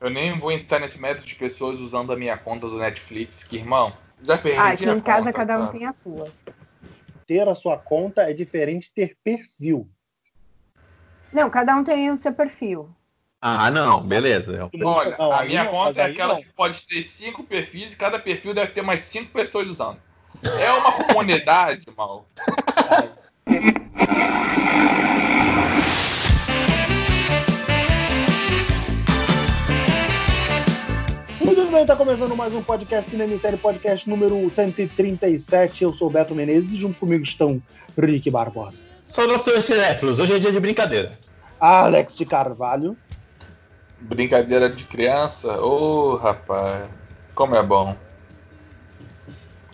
Eu nem vou entrar nesse método de pessoas usando a minha conta do Netflix, que, irmão, já perdi Ah, aqui em casa conta, cada um tá? tem as suas. Ter a sua conta é diferente de ter perfil. Não, cada um tem o seu perfil. Ah, não, beleza. Olha, Não, a minha não, conta é aquela não. que pode ter cinco perfis, e cada perfil deve ter mais cinco pessoas usando. É uma comunidade, mal. Bem, tá começando mais um podcast Cinema em Série, podcast número 137. Eu sou o Beto Menezes e junto comigo estão Rick Barbosa, Saudações cinéfilos, hoje é dia de brincadeira. Alex de Carvalho Brincadeira de criança? Ô, rapaz, como é bom.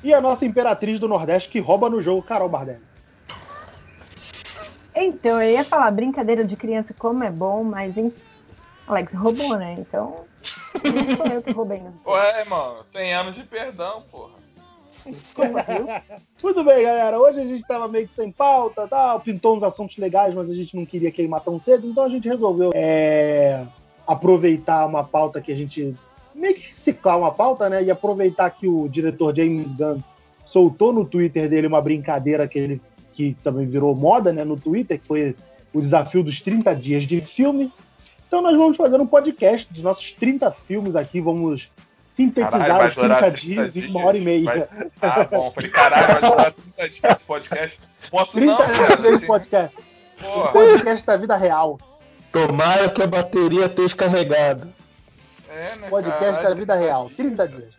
e a nossa imperatriz do Nordeste que rouba no jogo, Carol Bardelli. Então, eu ia falar brincadeira de criança como é bom, mas. Alex roubou, né? Então, não sou eu que roubei, não. Ué, mano, 100 anos de perdão, porra. Viu? Muito bem, galera. Hoje a gente tava meio que sem pauta, tal, pintou uns assuntos legais, mas a gente não queria queimar tão cedo, então a gente resolveu é, aproveitar uma pauta que a gente meio que reciclar uma pauta, né? E aproveitar que o diretor James Gunn soltou no Twitter dele uma brincadeira que ele que também virou moda, né, no Twitter, que foi o desafio dos 30 dias de filme. Então nós vamos fazer um podcast dos nossos 30 filmes aqui, vamos sintetizar Caralho, os durar 30 30 dias em dias. uma hora e meia. Vai- Ah, bom, falei, caralho, vai durar 30 dias esse podcast. Posso 30 não, dias cara. de assim, podcast. Porra. podcast da vida real. Tomara que a bateria esteja carregada. É, né, Podcast caralho, da vida real. 30 dias.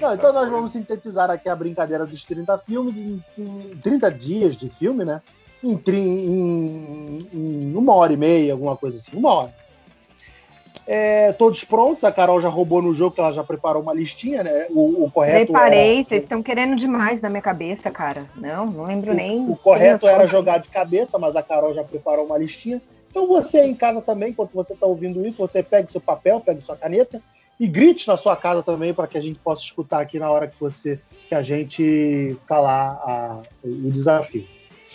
Não, então nós vamos sintetizar aqui a brincadeira dos 30 filmes em, em 30 dias de filme, né? Em, em- em uma hora e meia, alguma coisa assim. Uma hora. É, todos prontos, a Carol já roubou no jogo, que ela já preparou uma listinha, né? O, o correto Preparei, era, vocês estão querendo demais na minha cabeça, cara. Não, não lembro nem. O correto era jogar de cabeça, mas a Carol já preparou uma listinha. Então você aí em casa também, enquanto você está ouvindo isso, você pegue seu papel, pegue sua caneta e grite na sua casa também para que a gente possa escutar aqui na hora que você que a gente falar a- o desafio.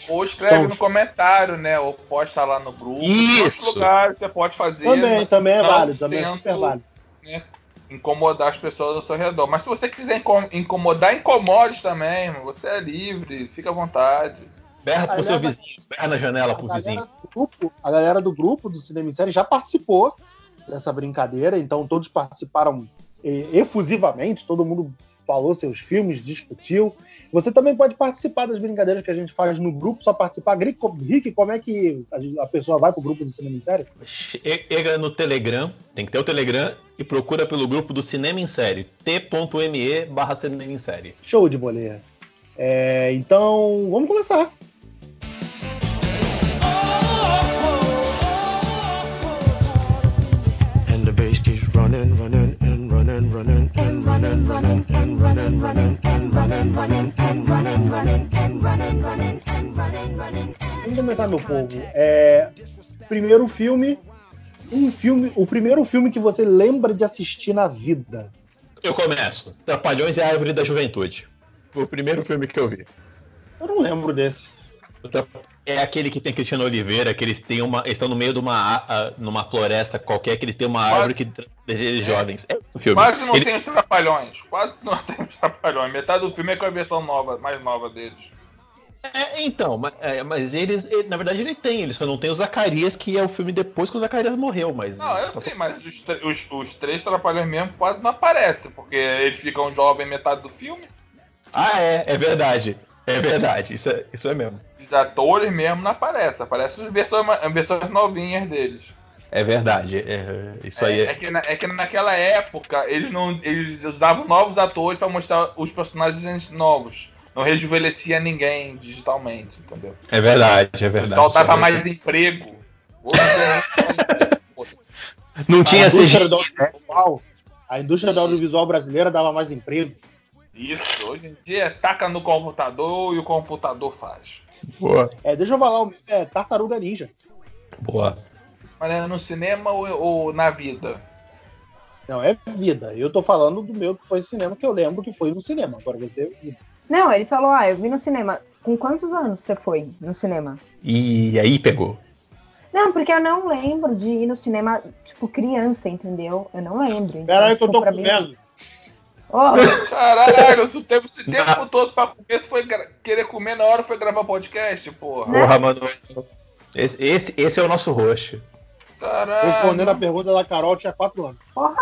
Ou escreve Então, no comentário, né? Ou posta lá no grupo. Isso. Em outros lugares você pode fazer. Também, mas também é válido, também é super válido. né, incomodar as pessoas ao seu redor. Mas se você quiser incom- incomodar, incomode também, irmão. Você é livre, fica à vontade. Berra pro seu vizinho, berra na janela pro vizinho. grupo, a galera do grupo do Cinema em Série já participou dessa brincadeira, então todos participaram eh, efusivamente, todo mundo falou seus filmes, discutiu. Você também pode participar das brincadeiras que a gente faz no grupo, só participar. Rick, como é que a- a pessoa vai pro grupo do Cinema em Série? Chega no Telegram, tem que ter o Telegram e procura pelo grupo do Cinema em Série, t.me barra Cinema em Série. Show de boleia. É, então, vamos começar. And running, running, and running, running, and running, running, and running, running, and running, running, and running, running. Vamos começar, meu povo. É, primeiro filme, um filme, o primeiro filme que você lembra de assistir na vida. Eu começo. Trapalhões e a Árvore da Juventude. Foi o primeiro filme que eu vi. Eu não lembro desse. É aquele que tem Cristiano Oliveira, que eles têm uma. Eles estão no meio de uma, numa floresta qualquer, que eles têm uma árvore que eles jovens. É o filme. Quase não Ele- tem os trapalhões. Quase não tem os trapalhões. Metade do filme é com a versão nova, mais nova deles. É, então, mas, é, mas eles, ele- na verdade ele tem, ele só não tem o Zacarias, que é o filme depois que o Zacarias morreu, mas. Não, eu sei, mas os, os, os três trapalhões mesmo quase não aparecem, porque eles ficam jovens metade do filme. Ah, é, é verdade. É verdade, isso é, isso é mesmo. Os atores mesmo não aparecem. Aparecem as versões, as versões novinhas deles. É verdade. é- isso aí É, é. é que na- é que naquela época eles não eles usavam novos atores pra mostrar os personagens novos. Não rejuvenescia ninguém digitalmente, entendeu? É verdade, é O verdade. pessoal dava é mais emprego. Não Não A tinha indústria, CGI. do audiovisual, a indústria do audiovisual brasileira dava mais emprego. Isso, hoje em dia taca no computador e o computador faz. Boa, É, deixa eu falar, o meu é Tartaruga Ninja. boa. Mas é no cinema ou, ou na vida? Não, é vida. Eu tô falando do meu que foi cinema, que eu lembro que foi no cinema. Agora você. Não, ele falou, ah, eu vi no cinema. Com quantos anos você foi no cinema? E aí pegou. Não, porque eu não lembro de ir no cinema, tipo, tipo, criança, entendeu? Eu não lembro. Então, Caralho, que eu tipo, tô pra mim- Ó, Caralho, tu teve esse tempo todo pra comer, tu foi querer comer na hora foi gravar podcast, porra. Porra, mano. Esse, esse, esse é o nosso roxo. Caralho. Respondendo a pergunta da Carol, tinha 4 anos. porra.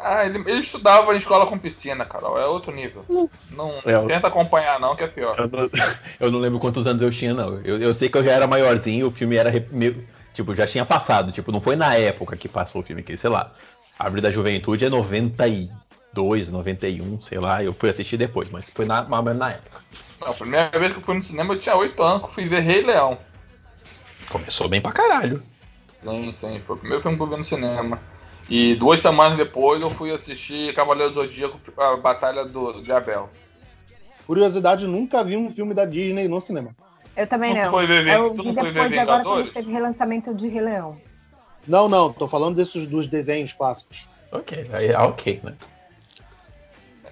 Ah, ele, ele estudava em escola com piscina, Carol. É outro nível. Não É, eu- tenta acompanhar, não, que é pior. Eu não, eu não lembro quantos anos eu tinha, não. Eu, eu sei que eu já era maiorzinho, o filme era. meio- tipo, já tinha passado. Tipo, não foi na época que passou o filme, que, sei lá. A Árvore da Juventude é 92, 91, sei lá. Eu fui assistir depois, mas foi na, mais ou menos na época. Não, a primeira vez que eu fui no cinema eu tinha 8 anos, que eu fui ver Rei Leão. Começou bem pra caralho. Sim, sim, foi o primeiro filme que eu vi no cinema. E duas semanas depois eu fui assistir Cavaleiro do Zodíaco, a Batalha do, de Abel. Curiosidade, nunca vi um filme da Disney no cinema. Eu também Tu não. foi ver- eu tu vi não foi ver depois agora Vingadores? quando teve relançamento de Rei Leão. Não, não, tô falando desses dos desenhos clássicos. Ok, aí é ok, né?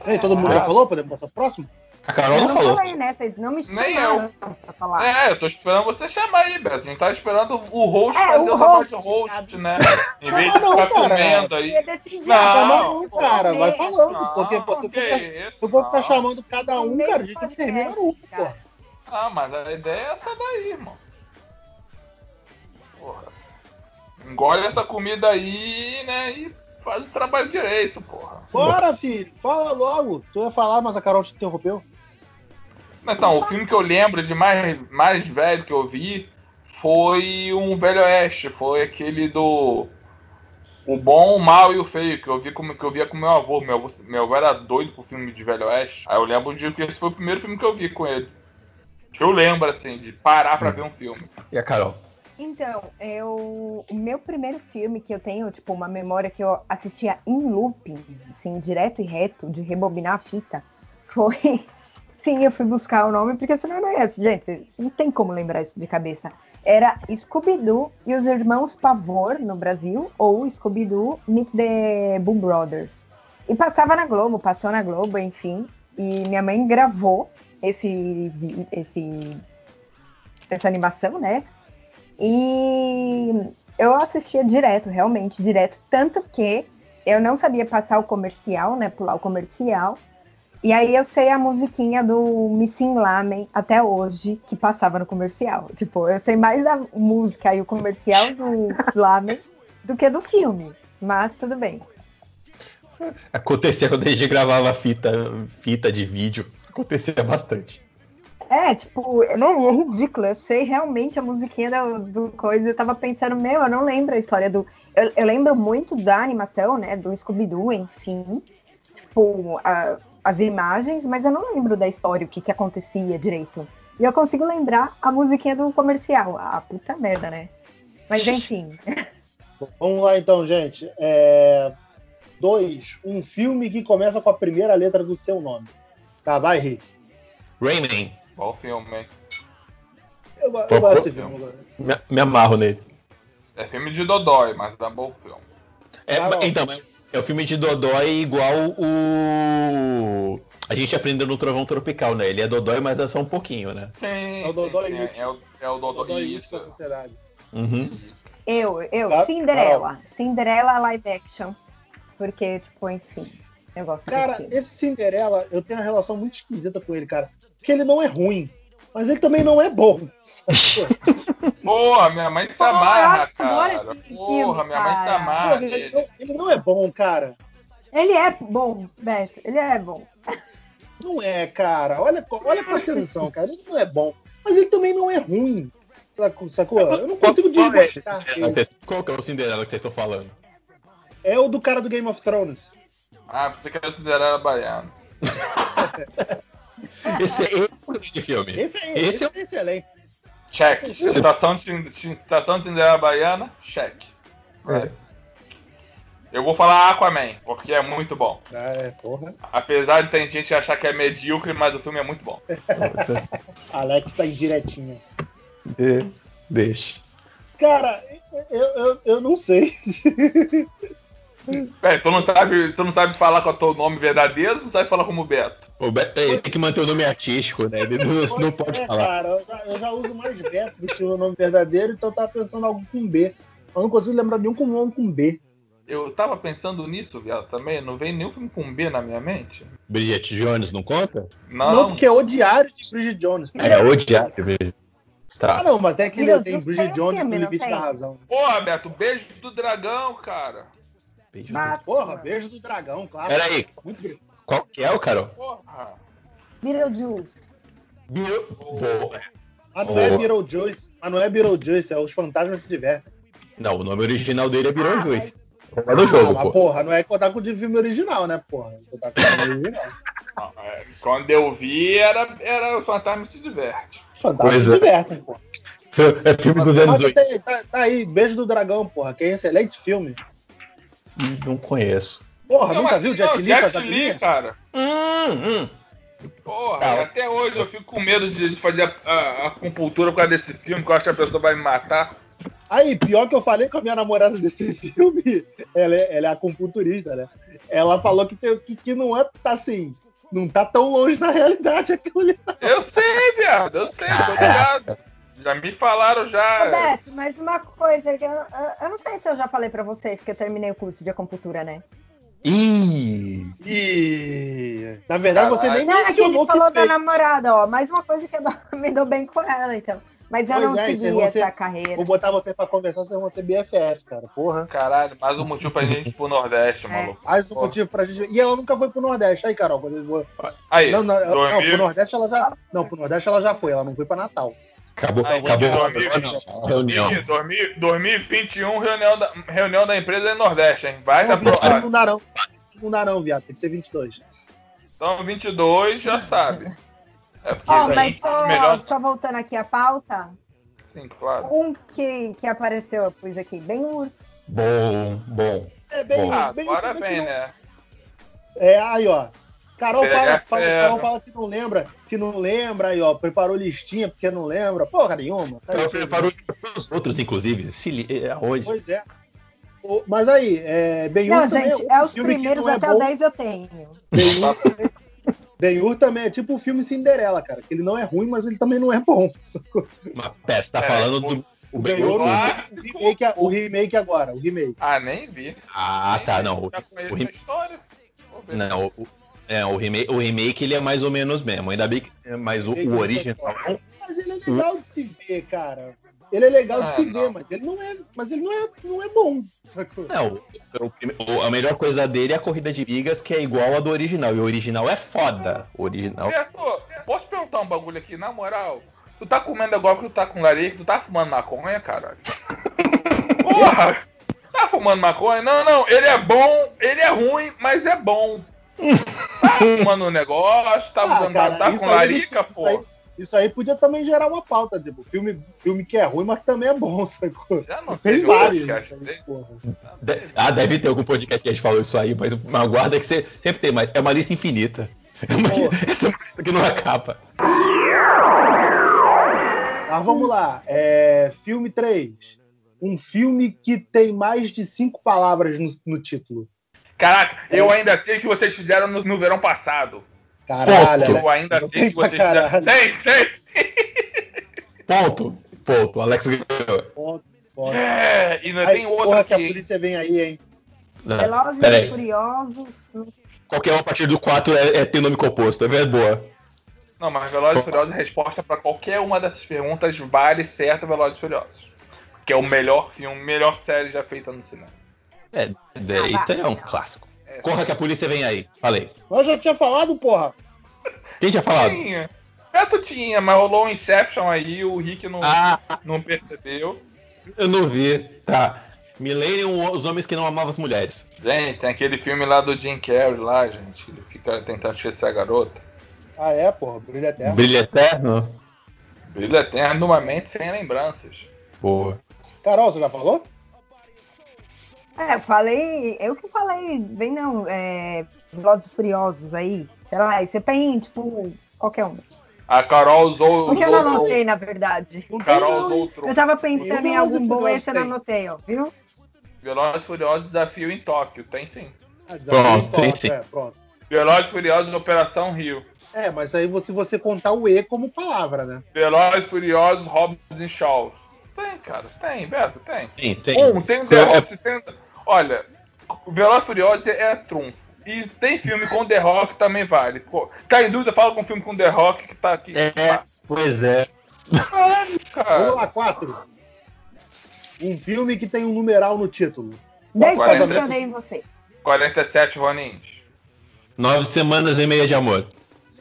Ei, todo mundo já falou? Podemos passar pro próximo? A Carol eu não falou. falei, né? Vocês não me Nem chamaram pra falar. É, eu tô esperando você chamar aí, Beto. A gente tá esperando o host É, fazer o host. host, né? Em vez de Não, ficar comendo Eu aí. Não, não, eu cara, vai falando, Não, porque você que fica- isso, Eu vou ficar não. chamando cada um, cara, a gente não podcast, termina nunca, pô. cara. Ah, mas a ideia é essa daí, irmão. Porra. Engole essa comida aí, né? E faz o trabalho direito, porra. Bora, filho, fala logo. Tu ia falar, mas a Carol te interrompeu. Então, o filme que eu lembro de mais, mais velho que eu vi foi um Velho Oeste. Foi aquele do. O Bom, o Mal e o Feio, que eu, vi como, que eu via com meu avô. Meu avô, meu avô era doido pro filme de Velho Oeste. Aí eu lembro de que esse foi o primeiro filme que eu vi com ele. Que eu lembro, assim, de parar pra ver um filme. E a Carol? Então, eu, o meu primeiro filme que eu tenho, tipo, uma memória que eu assistia em looping, assim, direto e reto, de rebobinar a fita, foi. Sim, eu fui buscar o nome, porque senão não é esse, gente. Não tem como lembrar isso de cabeça. Era Scooby-Doo e os Irmãos Pavor no Brasil, ou Scooby-Doo Meet the Boom Brothers. E passava na Globo, passou na Globo, enfim. E minha mãe gravou esse, esse, essa animação, né? E eu assistia direto, realmente, direto. Tanto que eu não sabia passar o comercial, né? Pular o comercial. E aí eu sei a musiquinha do Missing Lamen até hoje, que passava no comercial. Tipo, eu sei mais da música e o comercial do Lamen do que do filme. Mas tudo bem. Acontecia quando a gente gravava fita, fita de vídeo. Acontecia bastante. É, tipo, não, é ridículo. Eu sei realmente a musiquinha do, do coisa. Eu tava pensando, meu, eu não lembro a história do. Eu, eu lembro muito da animação, né? Do Scooby-Doo, enfim. Tipo, a- as imagens, mas eu não lembro da história, o que, que acontecia direito. E eu consigo lembrar a musiquinha do comercial. Ah, puta merda, né? Mas enfim. Vamos lá então, gente. É... Dois, um filme que começa com a primeira letra do seu nome. Tá, vai, Rick. Rayman, Bom filme, hein? Eu, eu Pô, gosto desse filme agora. me, me amarro nele. É filme de Dodói, mas dá bom filme. É, Carol. então, é- o filme de Dodói igual o. A gente aprendeu no Trovão Tropical, né? Ele é Dodói, mas é só um pouquinho, né? Sim, É o Dodói sim, sim, é, o, é o Dodói Dodói isso. Da sociedade. Uhum. Eu, eu, Tá, Cinderela. Cinderela live action. Porque, tipo, enfim. Eu gosto Cara, esse Cinderela, eu tenho uma relação muito esquisita com ele, cara. Porque ele não é ruim, mas ele também não é bom. Porra, minha mãe se Porra, amarra, cara. Porra, filme, minha mãe se cara. amarra ele, não, ele não é bom, cara. Ele é bom, Beto. Ele é bom. Não é, cara. Olha, olha com atenção, cara. Ele não é bom, mas ele também não é ruim. Sacou? Sacou? Eu não consigo Qual é desgostar que- Qual que é o Cinderela que vocês estão falando? É o do cara do Game of Thrones. Ah, você quer considerar a baiana. Esse é esse é o filme. Esse, é, Esse esse é é excelente. Check. Citação de, Cin- citação de Cinderela Baiana, check. É. Eu vou falar Aquaman, porque é muito bom. Ah, é, porra. Apesar de ter gente achar que é medíocre, mas o filme é muito bom. Alex tá indiretinha. É, Deixa. Cara, eu, eu, eu não sei. Peraí, tu não sabe, tu não sabe falar com o teu nome verdadeiro, não sabe falar como Beto. O Beto ele tem que manter o nome artístico, né? Ele não, não pode é, falar. cara, eu já, eu já uso mais Beto do que o nome verdadeiro, então eu tava pensando em algo com B. Eu não consigo lembrar nenhum com nome com B. Eu tava pensando nisso, viado, também. Não vem nenhum filme com B na minha mente. Bridget Jones não conta? Não, Não, porque é o diário de Bridget Jones. É, odiar. Bridget. Ah, Tá. não, mas tem aquele Meu tem Bridget tem Jones no não limite da razão. Porra, Beto, beijo do dragão, cara. Beijo. Porra, beijo do dragão, claro. Peraí, Muito qual que é o Carol? Porra. Beetlejuice. Boa. Mas não é. Beetlejuice, mas não é Beetlejuice, é os fantasmas se divertem. Não, o nome original dele é Ah, Beetlejuice. mas- É do Ah, jogo, mas pô. porra, não é contar com o de filme original, né, porra? Contar com o filme original. Não, é, Quando eu vi, era, era o Fantasma se diverte. Os fantasmas Pois se é. divertem, porra. É filme dos anos Mas 80. tem, tá, tá aí, Beijo do Dragão, porra, que é excelente filme. Não conheço. Porra, Não, nunca mas viu o não, Jet Li Jet Li, cara. Hum, hum. Porra, Tá. até hoje eu fico com medo de fazer a, a, acupuntura por causa desse filme, que eu acho que a pessoa vai me matar. Aí, pior que eu falei com a minha namorada desse filme, ela é, ela é acupunturista, né? Ela falou que, tem- que, que não é, tá assim, não tá tão longe da realidade aquilo ali. Eu sei, viado, eu sei, tô ligado. Já me falaram já. Roberto, mas uma coisa que eu, eu- não sei se eu já falei pra vocês que eu terminei o curso de acupuntura, né? Ih. E na verdade você nem Não, é que mencionou falou que da fez. namorada, ó. Mais uma coisa que eu me dou bem com ela, então. Mas eu Pois não é, segui se você- essa carreira. Vou botar você pra conversar, vocês vão ser BFF, cara. Porra. Caralho, mais um motivo pra gente ir pro Nordeste, É. maluco. Mais um Porra. motivo pra gente. E ela nunca foi pro Nordeste. Aí, Carol, vão- Aí, Não, não, ela- não, 2000, pro Nordeste ela já. Não, pro Nordeste ela já foi, ela não foi pra Natal. Acabou, Aí, acabou dormir, a reunião. 2000, 2021, reunião da, reunião da empresa em Nordeste, hein? Vai se Não, 21 aprovar. não dá não. 21 não dá não, viado. Tem que ser 22. Então, 22 já sabe. É porque Ó, sim, mas só, melhor. só voltando aqui à pauta, Sim, claro. um que, que apareceu, eu pus aqui, bem urso. Bom, bom. É bem, Bom. Ah, bem agora bem vem, não- né? É, aí, ó. Carol fala, fala. Carol fala que não lembra, que não lembra, aí, ó. Preparou listinha porque não lembra. Porra nenhuma. Tá Eu aí, preparo os outros, inclusive. Se li... é, Aonde? Pois é. O- Mas aí, é, Ben-Hur Não, também gente, é, é os que primeiros é até bom. o 10 eu tenho. Ben-Hur também é tipo o filme Cinderela, cara. Que ele não é ruim, mas ele também não é bom. Mas, pera, você tá É, falando o- do. O Ben-Hur, Ben-Hur? Ah, o, remake, o remake agora, o remake. Ah, nem vi. Ah, Nem tá, vi. não. Conheço o. Vou ver. Não, o, é, o, remake, o remake ele é mais ou menos mesmo. Ainda bem que. é, Mas o, o original é um. Mas ele é legal de se ver, cara. Ele é legal de Ah, se não. ver, mas ele não é, mas ele não é, não é bom. Sacou? Não, o a melhor coisa dele é a corrida de bigas, que é igual a do original. E o original é foda. O original. Beto, posso te perguntar um bagulho aqui, na moral? Tu tá comendo agora que tu tá com larica, tu tá fumando maconha, caralho? Porra! Tá fumando maconha? Não, não, ele é bom, ele é ruim, mas é bom. Tá fumando um negócio, tá, Ah, usando, cara, tá com larica, isso pô. aí- Isso aí podia também gerar uma pauta, tipo, filme, filme que é ruim, mas também é bom, sacou? Já não Tem vários. podcast isso aí, dele? porra. De- Ah, deve ter algum podcast que a gente falou isso aí, mas uma guarda que você sempre tem mais. É uma lista infinita. É uma, essa é uma lista que não acaba. Mas vamos lá. É, filme 3. Um filme que tem mais de cinco palavras no, no título. Caraca, eu ainda sei o que vocês fizeram no, no verão passado. Caralho, né? Eu ainda sei o que vocês fizeram. Tem, tem! Ponto. Ponto. Alex ganhou. Ponto, ponto. É, e ainda Aí, tem outra porra que a aqui. polícia vem aí, hein? Não, Velozes e. Furiosos. Qualquer um a partir do 4 é, é ter nome composto. É boa. Não, mas Velozes e Furiosos, a resposta pra qualquer uma dessas perguntas vale certo Velozes e Furiosos. Que é o melhor filme, melhor série já feita no cinema. É, é, isso aí é um clássico. É, Corra que a polícia vem aí. Falei. Nós já tinha falado, porra. Quem tinha falado? Tinha. Beto tinha, mas rolou um Inception aí, o Rick não, Ah, não percebeu. eu não vi. Tá. Millennium, os homens que não amavam as mulheres. Gente, tem aquele filme lá do Jim Carrey lá, gente. Ele fica tentando esquecer a garota. Ah, é, porra. Brilho eterno. Brilho eterno? Brilho eterno numa mente sem lembranças. Boa. Carol, você já falou? É, eu falei, eu que falei, vem não, é, Velozes Furiosos aí, sei lá, você tem, tipo, qualquer um. A Carol usou. Porque eu usou não anotei, na verdade. Tem, Carol não, usou o. Eu tava pensando Eu em algum bom, esse eu não tem. anotei, ó, viu? Velozes Furiosos Desafio em Tóquio. Tem sim. Ah, desafio Pronto, em tópico, sim. É, pronto. Velozes Furiosos Operação Rio. É, mas aí se você contar o E como palavra, né? Velozes e Furiosos Hobbs e Shaw. Tem, cara. Tem, Beto, tem. Tem, tem. Um, tem o The É- Hobbs, tem... Olha, Velozes e Furiosos é, trunfo. E tem filme com The Rock também vale. Pô, tá em dúvida, fala com filme com The Rock que tá aqui. É, pois é. Caralho, Vamos cara. lá, quatro. Um filme que tem um numeral no título. 10 coisas que eu Quarenta. odeio em você. 47 Ronins. Nove semanas e meia de amor.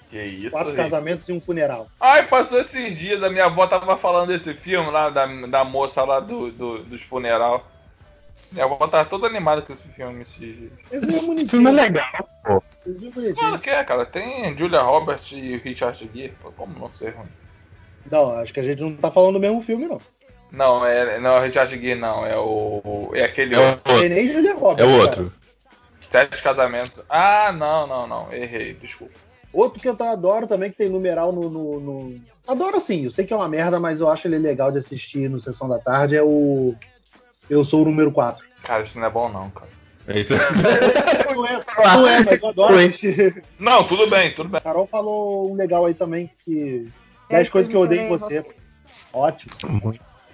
Que isso, Quatro gente. casamentos e um funeral. Ai, passou esses dias, a minha avó tava falando desse filme lá, da, da moça lá do, do, dos funeral. Minha avó tava toda animada com esse filme dias. Esse filme é O bonitinho. filme é legal, pô. Esse filme é bonitinho. que é, cara. Tem Julia Roberts e Richard Gere. Pô, Como não ser ruim? Não, acho que a gente não tá falando do mesmo filme, não. Não, é, não é o Richard Gere, não. É o. É aquele É o outro. Tem outro. nem Julia É Roberts. o cara. outro. Sete casamentos. Ah, não, não, não. Errei, desculpa. Outro que eu tá- adoro também, que tem numeral no, no, no- Adoro sim, eu sei que é uma merda, mas eu acho ele legal de assistir no Sessão da Tarde, é o... Eu Sou o Número 4. Cara, isso não é bom, não, cara. Não é, não é mas eu adoro. Não, tudo bem, tudo bem. Carol falou um legal aí também, que... É, 10 coisas que eu odeio em você. Ótimo.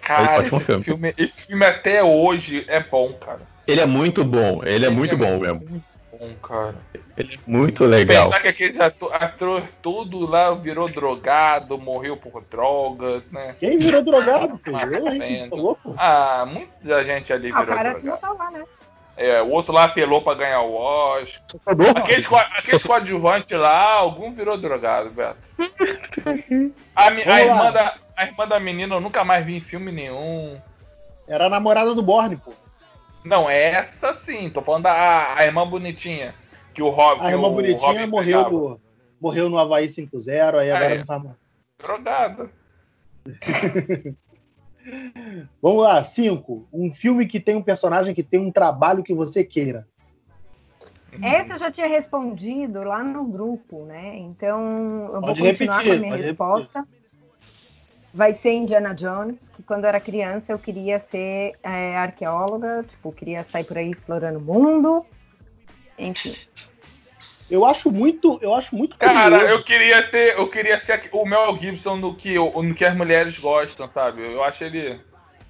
Cara, ótimo esse filme. filme. esse filme até hoje é bom, cara. Ele é muito bom, ele é muito bom mesmo. Cara. Ele é muito legal. Pensar que aqueles ator, ator todo lá virou drogado, morreu por drogas, né? Quem virou drogado, filho? Ah, Eu, louco? Ah, muita gente ali Ah, virou cara não drogado. tá lá, né? É, o outro lá apelou pra ganhar o Oscar. Aqueles, co- aqueles coadjuvantes lá, algum virou drogado, Beto. A, a irmã da, a irmã da menina eu nunca mais vi em filme nenhum. Era a namorada do Borne, pô. Não, essa sim, tô falando da a irmã bonitinha. Que o Rob. A irmã o bonitinha Robin morreu pegava. no, morreu no Havaí 5-0, aí agora Aí. não tá mais. Drogada. Vamos lá, 5. Um filme que tem um personagem que tem um trabalho que você queira. Essa eu já tinha respondido lá no grupo, né? Então eu vou Pode continuar repetir, com a minha resposta. Vai ser Indiana Jones, que quando eu era criança eu queria ser é, arqueóloga, tipo, queria sair por aí explorando o mundo. Enfim. Eu acho muito, eu acho muito Cara, curioso. eu queria ter. Eu queria ser o Mel Gibson no que, no que as mulheres gostam, sabe? Eu acho ele.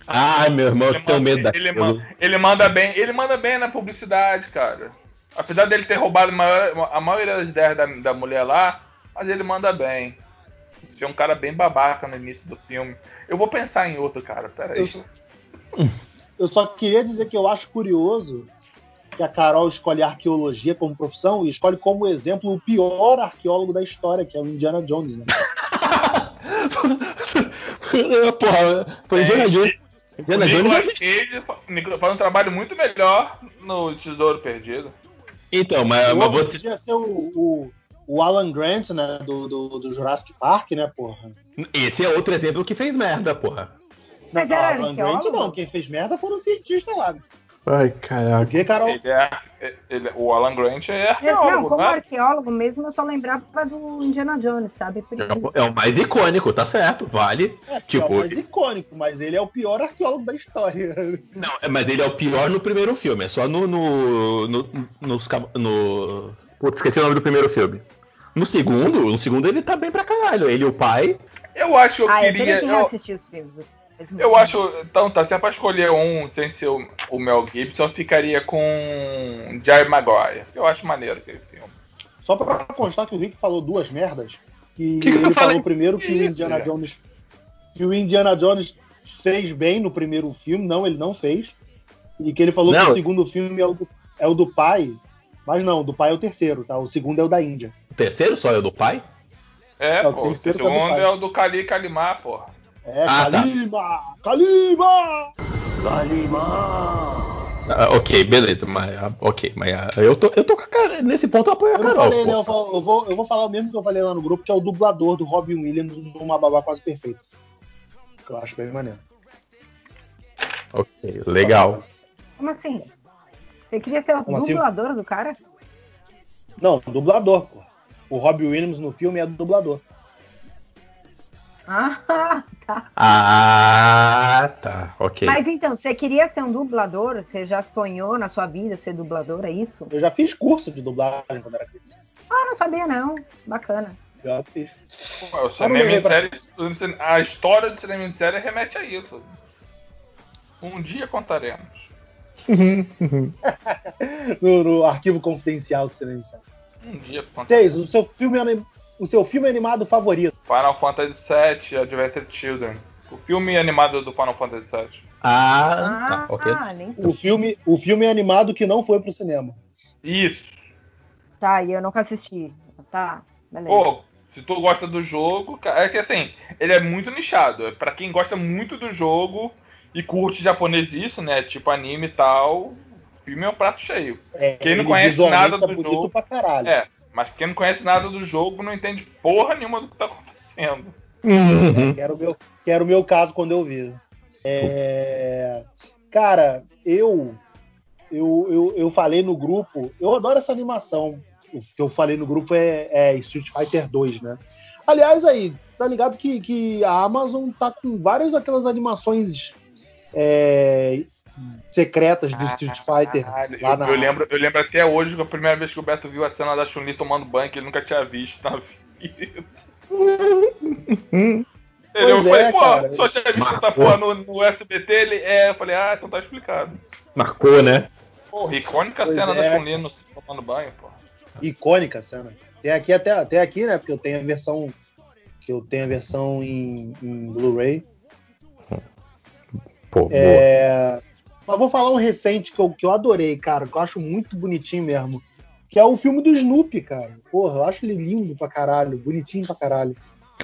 Ai, meu irmão, eu Ele tenho manda, medo ele, daquilo. manda, ele manda bem, ele manda bem na publicidade, cara. Apesar dele ter roubado a maior- a maioria das ideias da, da mulher lá, mas ele manda bem. Ser um cara bem babaca no início do filme. Eu vou pensar em outro, cara. Pera aí. Eu- Eu só queria dizer que eu acho curioso que a Carol escolhe arqueologia como profissão e escolhe como exemplo o pior arqueólogo da história, que é o Indiana Jones. Né? Porra, foi Indiana Jones. Indiana o Jones. Nicolas Cage faz um trabalho muito melhor no Tesouro Perdido. Então, mas, Eu mas você. podia ser o, o, o Alan Grant, né, do, do, do Jurassic Park, né, porra? Esse é outro exemplo que fez merda, porra. Não, Mas era Alan Grant arqueólogo? não, quem fez merda foram os cientistas lá. Ai, caraca. Porque, Carol, Ele é, ele- o Alan Grant é Eu- arqueólogo, não, como né? arqueólogo mesmo, eu só lembrava do Indiana Jones, sabe? É é o mais icônico, tá certo, vale. é, que é Tipo, o mais icônico, mas ele é o pior arqueólogo da história. Não, é, mas ele é o pior no primeiro filme, é só no. no, no, nos no Putz, esqueci o nome do primeiro filme. No segundo, no segundo ele tá bem pra caralho. Ele e o pai. Eu acho que eu Ah, eu queria. que Eu, reassistir os filmes. eu acho. Então, tá, se é pra escolher um sem ser o, o Mel Gibson, eu ficaria com Jerry Maguire. Eu acho maneiro aquele filme. Só pra constar que o Rick falou duas merdas. Que, Que que ele falei? falou primeiro que o Isso, Indiana cara. Jones. Que o Indiana Jones fez bem no primeiro filme, não, ele não fez. E que ele falou Não. que o segundo filme é o, do, é o do pai. Mas não, o do pai é o terceiro, tá? O segundo é o da Índia. O terceiro só é o do pai? É, É, o pô. O terceiro tá do segundo é o do Kali Kalimar, porra. É, Ah, tá. Kalima! Kalima! Ah, ok, beleza, mas. ah, ok, mas ah, eu tô, eu tô com a cara. Nesse ponto eu apoio a Eu Carol. falei, né? pô. Eu, falo- eu vou, eu vou falar o mesmo que eu falei lá no grupo, que é o dublador do Robin Williams numa babá quase perfeita. Que eu acho bem maneiro. Ok, legal. Como assim? Você queria ser o Como assim? dublador do cara? Não, dublador, pô. O Robin Williams no filme é dublador. Ah, tá. Ah, tá, ok. Mas então, você queria ser um dublador? Você já sonhou na sua vida ser dublador, é isso? Eu já fiz curso de dublagem quando era criança. Ah, não sabia não. Bacana. Já fiz. Pô, O cinema levei em pra- série, a história do cinema em série remete a isso. Um dia contaremos. no, no arquivo confidencial do Cinema Insight. Um dia. Seis, o seu filme, anim- o seu filme animado favorito. Final Fantasy VII, Adventure Children. O filme animado do Final Fantasy VII. Ah, tá, ok. nem sei. O filme, o filme animado que não foi pro cinema. Isso. Tá, e eu nunca assisti. Tá, beleza. Pô, se tu gosta do jogo, é que assim, ele é muito nichado. É pra quem gosta muito do jogo e curte japonês isso, né? Tipo anime e tal, filme é um prato cheio. É, Quem não conhece nada é do bonito jogo- pra caralho. É, mas quem não conhece nada do jogo não entende porra nenhuma do que tá acontecendo. Uhum. Que era o meu, que era o meu caso quando eu vi. É, Cara, eu, eu, eu, eu falei no grupo, eu adoro essa animação. O que eu falei no grupo é, é Street Fighter 2, né? Aliás, aí, tá ligado que, que a Amazon tá com várias daquelas animações é, secretas do Street Fighter. Lá eu, na- eu lembro, eu lembro até hoje que a primeira vez que o Beto viu a cena da Chun-Li tomando banho, que ele nunca tinha visto na vida. Ele, eu falei, é, pô, cara. só tinha visto essa porra no, no SBT, ele, é, eu falei, ah, então tá explicado. Marcou, né? Porra, icônica Pois cena é. da Chun-Li no- tomando banho, pô. icônica a cena. Tem aqui até, até aqui, né? Porque eu tenho a versão que eu tenho a versão em, em Blu-ray. Pô, boa. É, Mas vou falar um recente que eu, que eu adorei, cara, que eu acho muito bonitinho mesmo. Que é o filme do Snoopy, cara. Porra, eu acho ele lindo pra caralho, bonitinho pra caralho.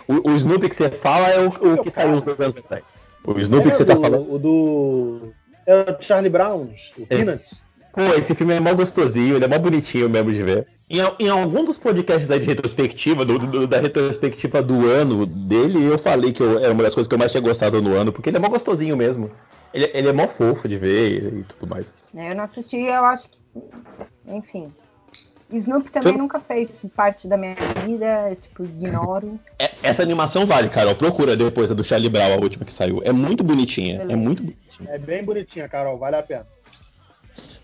O, o Snoopy que você fala é o, o que saiu dois anos atrás. O Snoopy é, que você tá do- falando. O do. É o Charlie Brown, o É. Peanuts. Pô, esse filme é mó gostosinho, ele é mó bonitinho mesmo de ver. Em, em algum dos podcasts da de retrospectiva, do- do- da retrospectiva do ano dele, eu falei que eu- era uma das coisas que eu mais tinha gostado no ano, porque ele é mó gostosinho mesmo. Ele, ele é mó fofo de ver e, e tudo mais. É, Eu não assisti, eu acho que. Enfim. Snoopy também Tu- nunca fez parte da minha vida, tipo, ignoro. É- essa animação vale, Carol. Procura depois a do Charlie Brown, a última que saiu. É muito bonitinha. É Beleza. muito bonitinha. É bem bonitinha, Carol, vale a pena.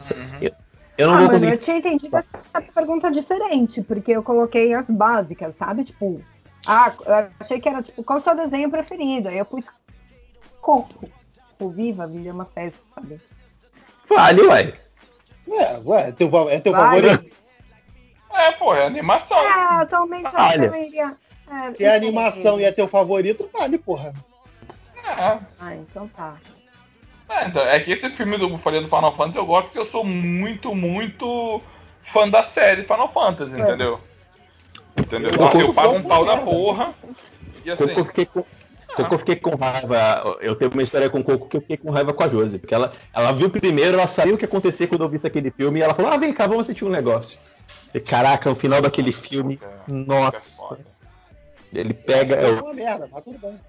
Uhum. Eu não ah, vou mas conseguir. eu tinha entendido essa pergunta diferente, porque eu coloquei as básicas, sabe? Tipo, ah, eu achei que era tipo, qual o seu desenho preferido? Aí eu pus Coco. Tipo, viva, vida é uma festa, sabe? Vale, uai. É, ué, é teu, é teu Vai. favorito? É, pô, é animação. É, atualmente eu também iria. É, Se é animação e é teu favorito, vale, porra. É. Ah, então tá. É, então, é que esse filme do eu falei do Final Fantasy eu gosto porque eu sou muito, muito fã da série Final Fantasy, entendeu? Entendeu? Eu eu gosto pago um pau da merda. porra. E assim, eu fiquei com. Coco eu fiquei com raiva. Eu tenho uma história com o Coco que eu fiquei com raiva com a Josi. Porque ela, ela viu primeiro, ela sabia o que ia acontecer quando eu visse aquele filme e ela falou: Ah, vem cá, vamos assistir um negócio. E, caraca, o final daquele filme. é Nossa. Ele pega. É uma merda, mas tudo bem.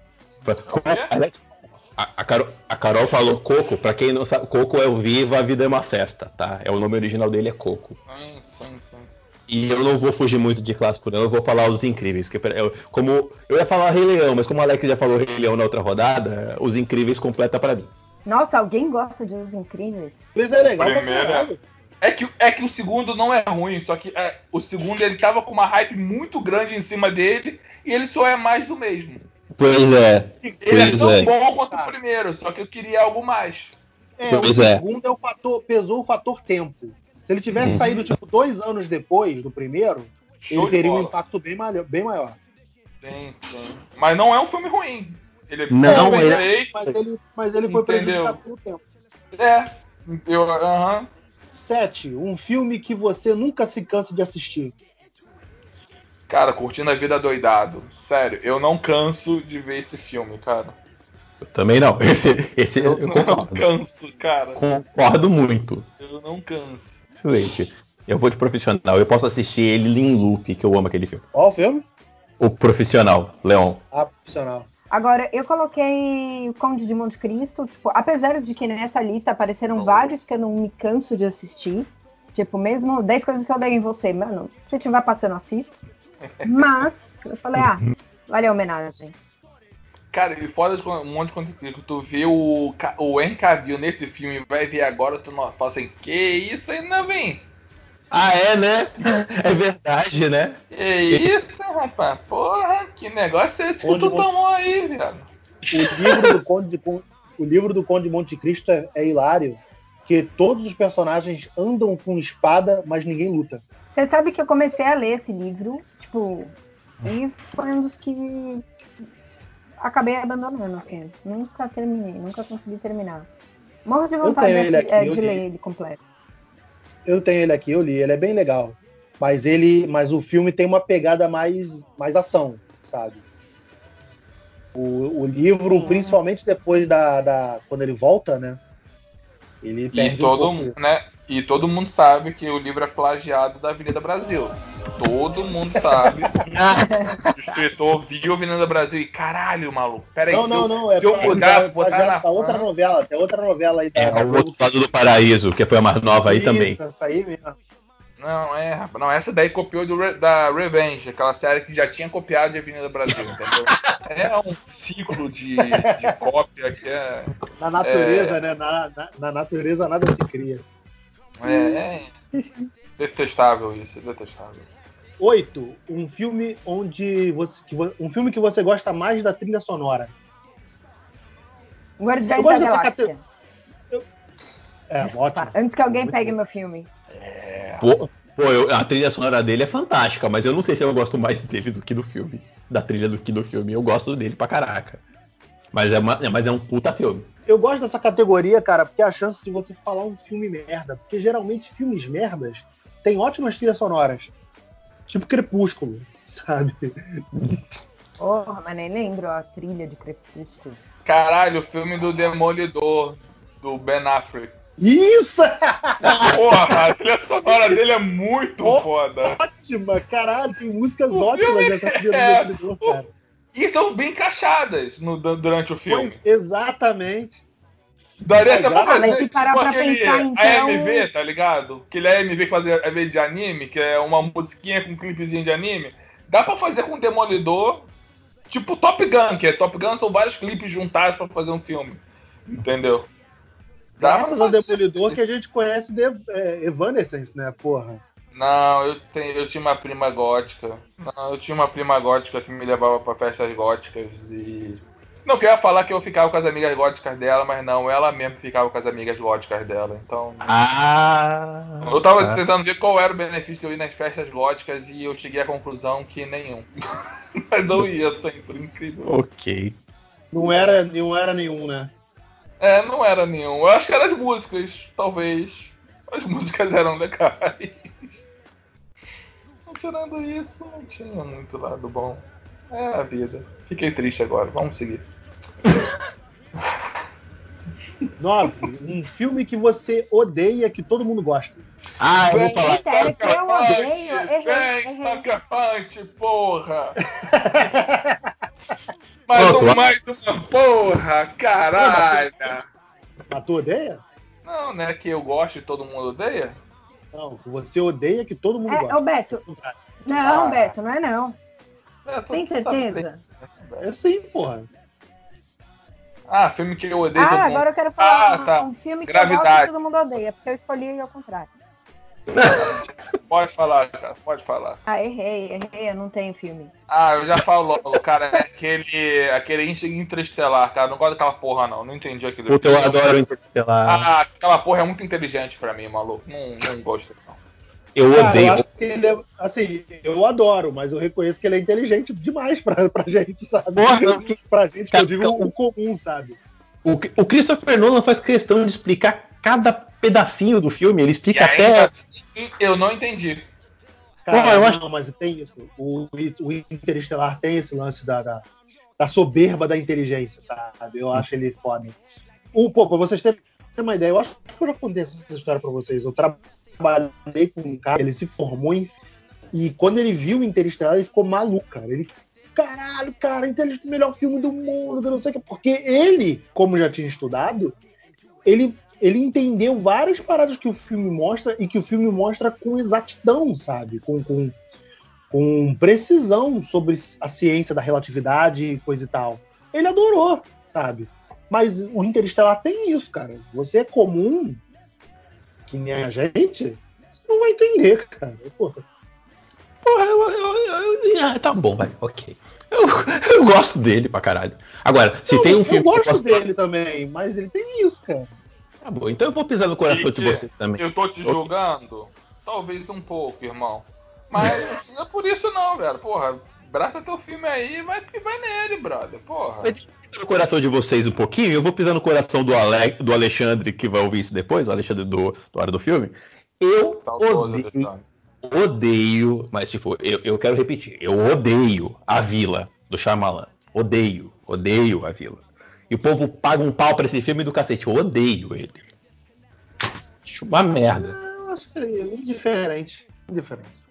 A, a Carol, a Carol falou Coco, pra quem não sabe, Coco é o Viva, a Vida é uma Festa, tá? É o nome original dele é Coco. Sim, sim, sim. E eu não vou fugir muito de clássico, não. Eu vou falar os incríveis. Que eu, como, eu ia falar Rei Leão, mas como o Alex já falou Rei Leão na outra rodada, os incríveis completa pra mim. Nossa, alguém gosta de Os Incríveis? Mas é legal Primeiro, caralho. É que, é que o segundo não é ruim, só que é, o segundo ele tava com uma hype muito grande em cima dele e ele só é mais do mesmo. Pois é. Ele Pois é tão é. bom quanto o primeiro, só que eu queria algo mais. É, o Pois é. segundo é o fator, pesou o fator tempo. Se ele tivesse Uhum. saído, tipo, dois anos depois do primeiro, Show ele teria um impacto bem, malho- bem maior. Sim, sim. Mas não é um filme ruim. Ele é Não, bem ele- é-. Mas ele, mas ele foi Entendeu. prejudicado pelo tempo. É. Eu, aham. Sete, um filme que você nunca se cansa de assistir. Cara, curtindo a vida doidado. Sério, eu não canso de ver esse filme, cara. Eu também não. Esse, esse eu, Eu não concordo. canso, cara. Concordo muito. Eu não canso. Excelente. Eu vou de profissional. Eu posso assistir ele em loop, que eu amo aquele filme. Qual o filme? O profissional, Leon. Ah, profissional. Agora, eu coloquei o Conde de Monte Cristo, tipo, apesar de que nessa lista apareceram vários que eu não me canso de assistir. Tipo, mesmo 10 coisas que eu dei em você, mano, se tiver passando, assisto. Mas, eu falei, ah, vale a homenagem. Cara, e fora de um monte de conteúdo que tu vê o, o Henry Cavill nesse filme e vai ver agora, tu não fala assim, que isso ainda vem? Ah, é, né? É verdade, né? Que isso, rapaz? Porra, que negócio é esse que tu você- tomou aí, viado? O livro do Conde de, o livro do Conde de Monte Cristo é, é hilário. Porque todos os personagens andam com espada, mas ninguém luta. Você sabe que eu comecei a ler esse livro, tipo, e foi um dos que acabei abandonando, assim. Nunca terminei, nunca consegui terminar. Morro de vontade tenho ele de, aqui, é, eu de li. ler ele completo. Eu tenho ele aqui, eu li, ele é bem legal. Mas ele, mas o filme tem uma pegada mais, mais ação, sabe? O, o livro, Sim. principalmente depois da, da quando ele volta, né? Ele E perde um todo, pouco mundo, isso. né? E todo mundo sabe que o livro é plagiado da Avenida Brasil. Todo mundo sabe. o escritor viu a Avenida Brasil e caralho, maluco. Peraí, Não, se não, eu, não. É se eu pra- mudar, pra- botar pra- na pra outra novela, tem outra novela aí. É, da- o outro lado do paraíso, que foi a mais nova aí Isso, também. Essa aí mesmo. Não, é, rapaz. Não, essa daí copiou do Re- da Revenge, aquela série que já tinha copiado de Avenida Brasil, entendeu? É um ciclo de, de cópia que é. Na natureza, né? Na, na, na natureza nada se cria. É, é detestável isso, é detestável. Oito, um filme onde você. que um filme que você gosta mais da trilha sonora. Eu Guardiões da Galáxia. É, ótimo. Antes que alguém Muito pegue bom. meu filme. É. Pô, pô, eu- a trilha sonora dele é fantástica, mas eu não sei se eu gosto mais dele do que do filme. Da trilha do que do filme. Eu gosto dele pra caraca. Mas é, uma- é- mas é um puta filme. Eu gosto dessa categoria, cara, porque é a chance de você falar um filme merda. Porque geralmente filmes merdas têm ótimas trilhas sonoras. Tipo Crepúsculo, sabe? Porra, mas nem lembro a trilha de Crepúsculo. Caralho, o filme do Demolidor, do Ben Affleck. Isso! Porra, a trilha sonora dele é muito Oh. foda. Ótima, caralho, tem músicas O ótimas filme nessa trilha é- do Demolidor, cara. E estão bem encaixadas no- du- durante o filme. Pois, exatamente. Daria até pra fazer tipo pra aquele pensar, então- AMV, tá ligado? Aquele AMV que faz AMV de anime, que é uma musiquinha com um clipezinho de anime. Dá pra fazer com Demolidor, tipo Top Gun, que é Top Gun são vários clipes juntados pra fazer um filme. Entendeu? Dá Graças pra ao. Demolidor que a gente conhece de é, Evanescence, né, porra? Não, eu, tenho, eu tinha uma prima gótica. Não, eu tinha uma prima gótica que me levava pra festas góticas e. Não queria falar que eu ficava com as amigas góticas dela, mas não, ela mesmo ficava com as amigas góticas dela. Então. Ah! Eu tava tá. tentando ver qual era o benefício de eu ir nas festas góticas e eu cheguei à conclusão que nenhum. Mas eu ia sempre, incrível. Ok. Não era, não era nenhum, né? É, não era nenhum. Eu acho que era de músicas, talvez. As músicas eram legais. Tirando isso, não tinha muito lado bom. É a vida. Fiquei triste agora, vamos seguir. Nove, um filme que você odeia que todo mundo gosta. Ah, eu vou falar. Sério que eu odeio? Vem, Punch, porra! mais, Pronto, um, mais uma porra, caralho! Mas tu odeia? Não, né? Que eu gosto e todo mundo odeia? Não, você odeia que todo mundo É, gosta. ô Beto. Não, Ah. Beto, não é não. É, Tem certeza? sabendo. É sim, porra. Ah, filme que eu odeio todo Ah, mundo. agora eu quero falar Ah, tá. um filme que eu gosto e todo mundo odeia, porque eu escolhi ao contrário. Pode falar, cara, pode falar. Ah, errei, errei, eu não tenho filme. Ah, eu já falo, cara, é aquele, aquele Interestelar, cara, não gosto daquela porra não, não entendi aquilo. Puta, eu adoro Interstellar. Ah, aquela porra é muito inteligente pra mim, maluco, não, não gosto não. Eu Cara, eu odeio. acho que ele é. Assim, eu adoro, mas eu reconheço que ele é inteligente demais pra, pra gente, sabe? Porra. pra gente, que eu digo o comum, sabe? O, o Christopher Nolan faz questão de explicar cada pedacinho do filme. Ele explica ainda até. assim, eu não entendi. Cara, eu não, acho- mas tem isso. O, o Interestelar tem esse lance da, da, da soberba da inteligência, sabe? Eu acho ele foda. O, pô, pra vocês terem uma ideia, eu acho que eu já contei essa história pra vocês. Eu trabalhei com um cara, ele se formou em. E quando ele viu o Interestelar, ele ficou maluco, cara. Ele. Caralho, cara, Interestelar é o melhor filme do mundo, que não sei o que. Porque ele, como já tinha estudado, ele, ele entendeu várias paradas que o filme mostra e que o filme mostra com exatidão, sabe? Com, com, com precisão sobre a ciência da relatividade e coisa e tal. Ele adorou, sabe? Mas o Interestelar tem isso, cara. Você é comum, que nem a gente, você não vai entender, cara. Porra. Porra, eu, eu- eu- ah, tá bom, vai, ok. Eu, gosto dele pra caralho. Agora, se Não, tem um filme eu gosto gosto dele também, mas ele tem isso, cara. Tá bom, então eu vou pisar no coração de vocês também. Eu tô te julgando? Talvez um pouco, irmão. Mas não é por isso não, velho. Porra, braça teu filme aí e vai, vai nele, brother. Porra. Mas pisar no coração de vocês um pouquinho, eu vou pisar no coração do, Ale, do Alexandre, que vai ouvir isso depois, o Alexandre do, do Hora do Filme. Eu Saudoso, odeio, odeio, mas tipo, eu, eu quero repetir, eu odeio a Vila do Shyamalan. Odeio, odeio a Vila. E o povo paga um pau pra esse filme do cacete, eu odeio ele. Acho uma merda. Eu acho ele indiferente. Indiferente.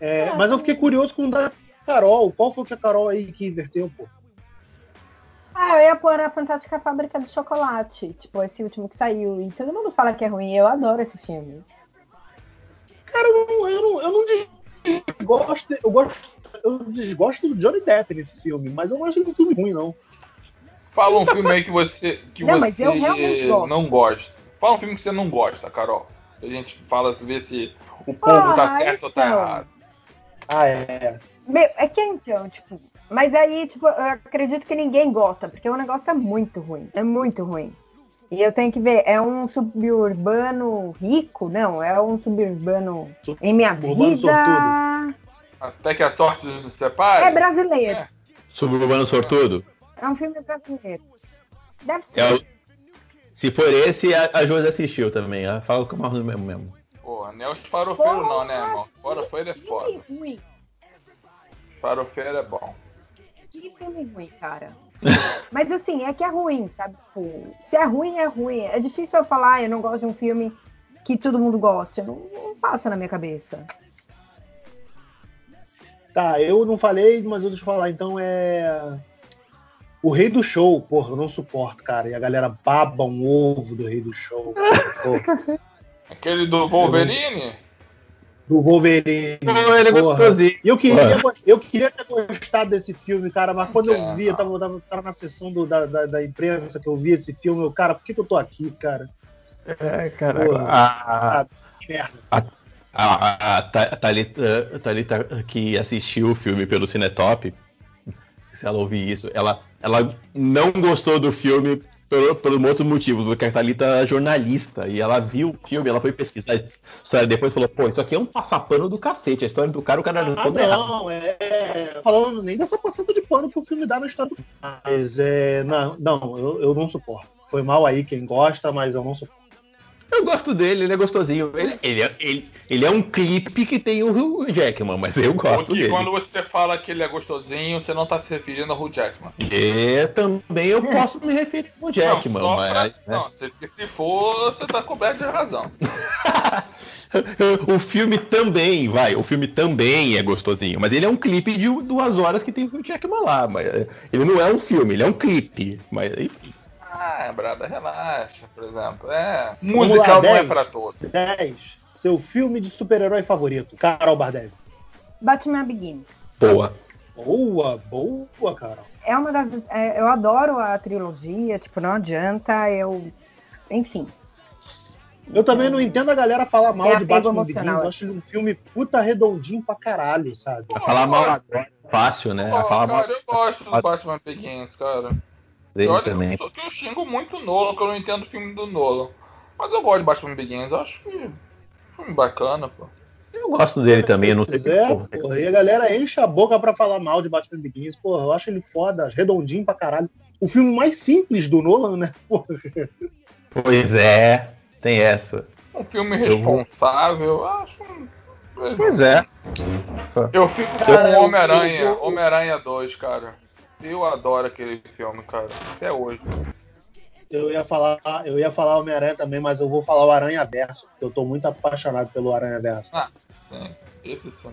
É, mas eu fiquei curioso com o da Carol. Qual foi que a Carol aí que inverteu, pô? Ah, eu ia pôr a Fantástica Fábrica de Chocolate, tipo, esse último que saiu. E todo mundo fala que é ruim, eu adoro esse filme. Cara, eu não, eu não, eu não desgosto, eu gosto, eu desgosto do Johnny Depp nesse filme, mas eu não acho ele um filme ruim, não. Fala um filme aí que você, que Não, mas você eu realmente gosto. não gosta. Fala um filme que você não gosta, Carol. A gente fala, ver se o povo tá Ah, certo ou tá então. errado. Ah, é. Meu, é que então, tipo. Mas aí, tipo, eu acredito que ninguém gosta, porque o negócio é muito ruim. É muito ruim. E eu tenho que ver, é um suburbano rico? Não, é um suburbano em minha Suburbano vida. Até que a sorte nos separe. É brasileiro. É. Suburbano Sortudo? É um filme brasileiro. Deve ser. É o- Se for esse, a, a Josi assistiu também. Ela fala com o mesmo mesmo. Porra, não é os farofeiros não, né, irmão? Farofeiro é que foda. filme ruim. Farofeiro é bom. Que filme ruim, cara. Mas assim, é que é ruim, sabe? Tipo, se é ruim, é ruim. É difícil eu falar, "Ah, eu não gosto de um filme que todo mundo gosta. Não, não passa na minha cabeça. Tá, eu não falei, mas eu deixa eu falar. Então é. O Rei do Show, porra, eu não suporto, cara. E a galera baba um ovo do Rei do Show. Aquele do Wolverine? do Wolverine. É porra. E eu queria, eu queria ter gostado desse filme, cara, mas quando eu É, vi, eu tava, tava, tava na sessão do- da, da, da imprensa que eu vi esse filme, eu, cara, por que, que eu tô aqui, cara? É, Porra. A, Sabe? Que merda. a, a, a Tha- Thalita, Thalita que assistiu o filme pelo Cinetop, se ela ouvir isso, ela, ela não gostou do filme por, por um outro motivo, porque a Thalita é jornalista e ela viu o filme, ela foi pesquisar a história depois falou, pô, isso aqui é um passapano do cacete, a história do cara, o cara não Ah, todo errado. não, é. Falando nem dessa passada de pano que o filme dá na história do. Mas é. Não, não eu, eu não suporto. Foi mal aí quem gosta, mas eu não suporto. Eu gosto dele, ele é gostosinho. Ele, ele, é, ele, ele é um clipe que tem o Hugh Jackman, mas eu gosto Porque dele. quando você fala que ele é gostosinho, você não tá se referindo ao Hugh Jackman. E também eu posso me referir ao Jackman, não, mas. pra- né? não, se, for, você tá coberto de razão. o filme também, vai, o filme também é gostosinho, mas ele é um clipe de duas horas que tem o Jackman lá, mas é, ele não é um filme, ele é um clipe, mas enfim. Ah, brada, relaxa, por exemplo. É. Musical lá, não é 10. pra todos. 10. Seu filme de super-herói favorito, Carol Bardesi. Batman Begins. Boa. Boa, boa, Carol. É uma das. é, eu adoro a trilogia, tipo, não adianta, eu. Enfim. Eu também não entendo a galera falar mal Tem de Batman Begins. Eu acho ele um filme puta redondinho pra caralho, sabe? A falar mal agora é fácil, né? Pô, falar mal cara, eu gosto do Batman Begins, cara. Dele Olha, também. Só que eu xingo muito o Nolan, que eu não entendo o filme do Nolan. Mas eu gosto de Batman Begins, eu acho que filme bacana, pô. Eu gosto dele também, eu não sei é, porra. porra. E a galera enche a boca pra falar mal de Batman Begins. Porra, eu acho ele foda, redondinho pra caralho. O filme mais simples do Nolan, né? Porra. Pois é, tem essa. Um filme responsável, eu acho. Pois é. Eu fico com Cara, Homem-Aranha, eu- Homem-Aranha 2, cara. Eu adoro aquele filme, cara. Até hoje. Eu ia falar, eu ia falar Homem-Aranha também, mas eu vou falar o Aranha Verso, porque eu tô muito apaixonado pelo Aranha Verso. Sim, esse sim.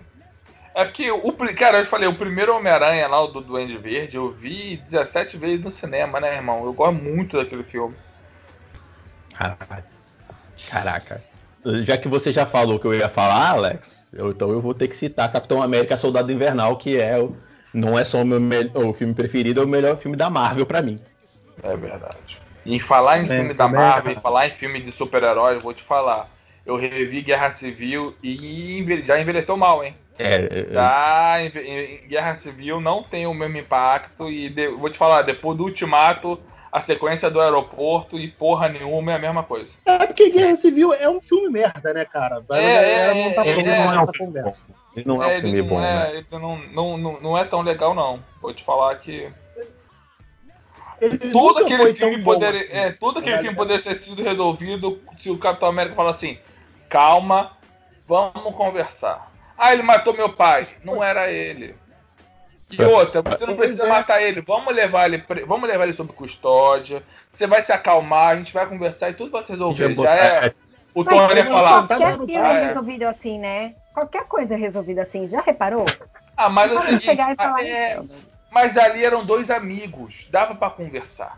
É porque, o, cara, eu falei, o primeiro Homem-Aranha lá, o do Duende Verde, eu vi 17 vezes no cinema, né, irmão? Eu gosto muito daquele filme. Caraca. Caraca. Já que você já falou que eu ia falar, Alex, eu- então eu vou ter que citar Capitão América Soldado Invernal, que é o, não é só o meu me- o filme preferido, é o melhor filme da Marvel pra mim. É verdade. E em falar em É, filme da também. Marvel, em falar em filme de super-heróis, vou te falar. Eu revi Guerra Civil e já envelheceu mal, hein? É, é, Já em, em Guerra Civil não tem o mesmo impacto e de- vou te falar, depois do Ultimato a sequência do aeroporto e porra nenhuma é a mesma coisa. É porque Guerra Civil é um filme merda, né, cara? É, é, não tá é, é, é. conversa. Ele não é, É, um filme bom, é, né? ele não, não, não, não é tão legal, não. Vou te falar que. Ele Tudo aquele filme poderia. assim. É, tudo aquele filme poderia ter sido resolvido se o Capitão América falar assim, calma, vamos conversar. Ah, ele matou meu pai. Não era ele. E outra, você não precisa é. matar ele. Vamos levar ele, vamos levar ele sob custódia. Você vai se acalmar, a gente vai conversar e tudo vai se resolver. Já Já é. O Mas Tony ia não falar. tá qualquer dando filme é resolvido assim, né? Qualquer coisa é resolvida assim. Já reparou? Ah, mas é seguinte, chegar e falar é, isso. mas ali eram dois amigos, dava pra conversar.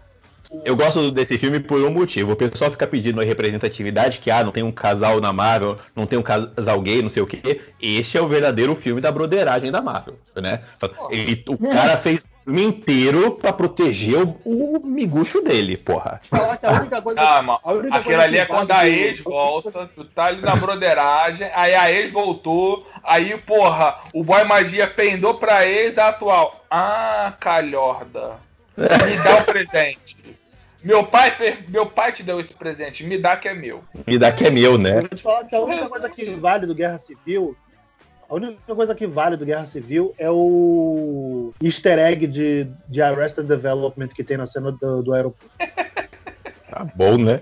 Eu gosto desse filme por um motivo. O pessoal fica pedindo representatividade, que ah, não tem um casal na Marvel, não tem um casal gay, não sei o quê. Este é o verdadeiro filme da broderagem da Marvel, né? Ele- o cara fez inteiro pra proteger o, o miguxo dele, porra. Falar que a única coisa. Calma, a única aquilo coisa ali que é quando a do- ex volta, tu tá ali na broderagem, aí a ex voltou, aí, porra, o boy magia pendou pra ex da atual. Ah, calhorda. Me dá o presente. Meu pai, fez, meu pai te deu esse presente, me dá que é meu. E daqui é meu, né? Eu vou te falar que a única coisa que vale do Guerra Civil. A única coisa que vale do Guerra Civil é o easter egg de, de Arrested Development que tem na cena do, do aeroporto. Tá bom, né?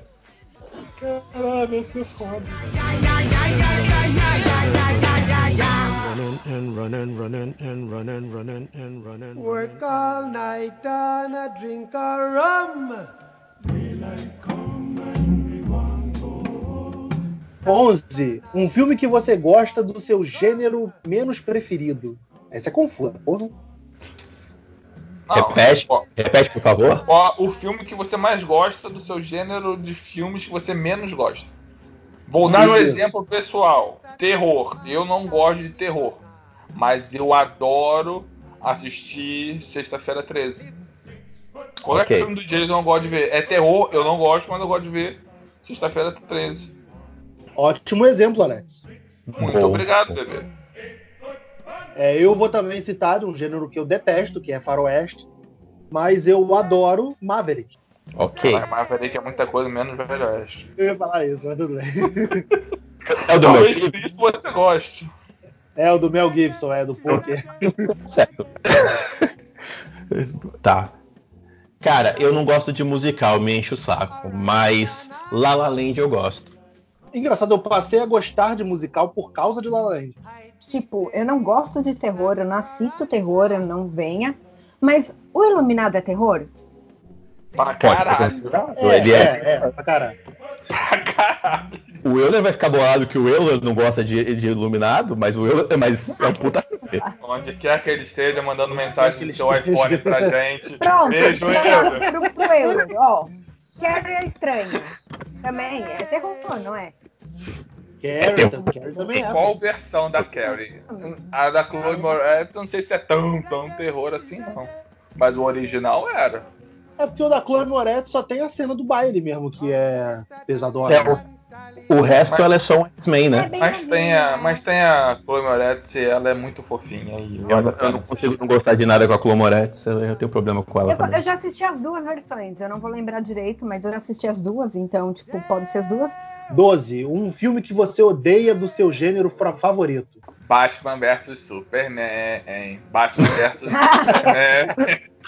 Caralho, isso é foda. running and running, running and running, running and running. Work all night and a drink a rum. 11. Um filme que você gosta do seu gênero menos preferido. Essa é confusa, porra. Não, Repete, ó, repete, por favor. ó, o filme que você mais gosta do seu gênero de filmes que você menos gosta. Vou dar um exemplo pessoal. Terror. Eu não gosto de terror. Mas eu adoro assistir Sexta-feira 13. Qualquer Ok. filme do Jason eu não gosto de ver. É terror, eu não gosto, mas eu gosto de ver Sexta-feira 13. Ótimo exemplo, Alex. Muito Bom. obrigado, bebê. É, eu vou também citar um gênero que eu detesto, que é faroeste, mas eu adoro Maverick. Ok. Mas que é muita coisa menos Velho Oeste. Eu ia falar isso, mas tudo bem. É o do Talvez por isso você goste. É o do Mel Gibson, é do poker. certo. Tá. Cara, eu não gosto de musical, me enche o saco. Mas La La Land eu gosto. Engraçado, eu passei a gostar de musical por causa de La La Land. Tipo, eu não gosto de terror, eu não assisto terror, eu não venha. Mas o Iluminado é terror? Pra Pode, caralho. É, Ele é, é- é, pra caralho. Pra caralho. O Euler vai ficar bolado que o Euler não gosta de, de iluminado, mas o Euler mas é um puta. Onde quer que ele esteja mandando mensagem que ele do seu esteja. iPhone pra gente. Pronto, Beijo, Euler. pro, pro Euro, ó. Carrie é estranho. Também é terror, não é? Carrie, Carrie também é. Qual versão da Carrie? A da Chloe Moretz, eu não sei se é tão, tão terror assim, não. Mas o original era. É porque o da Chloe Moretz só tem a cena do baile mesmo, que é pesadona. É, o, o resto ela é só um X-Men, É né? bem Mas tem a, né? mas tem a Chloe Moretz e ela é muito fofinha. E Eu, eu não consigo não gostar de nada com a Clomoretz, eu, eu tenho problema com ela Eu, eu já assisti as duas versões, eu não vou lembrar direito, mas eu já assisti as duas, então, tipo, pode ser as duas. 12. Um filme que você odeia do seu gênero favorito. Batman vs Superman, hein? Batman vs Superman.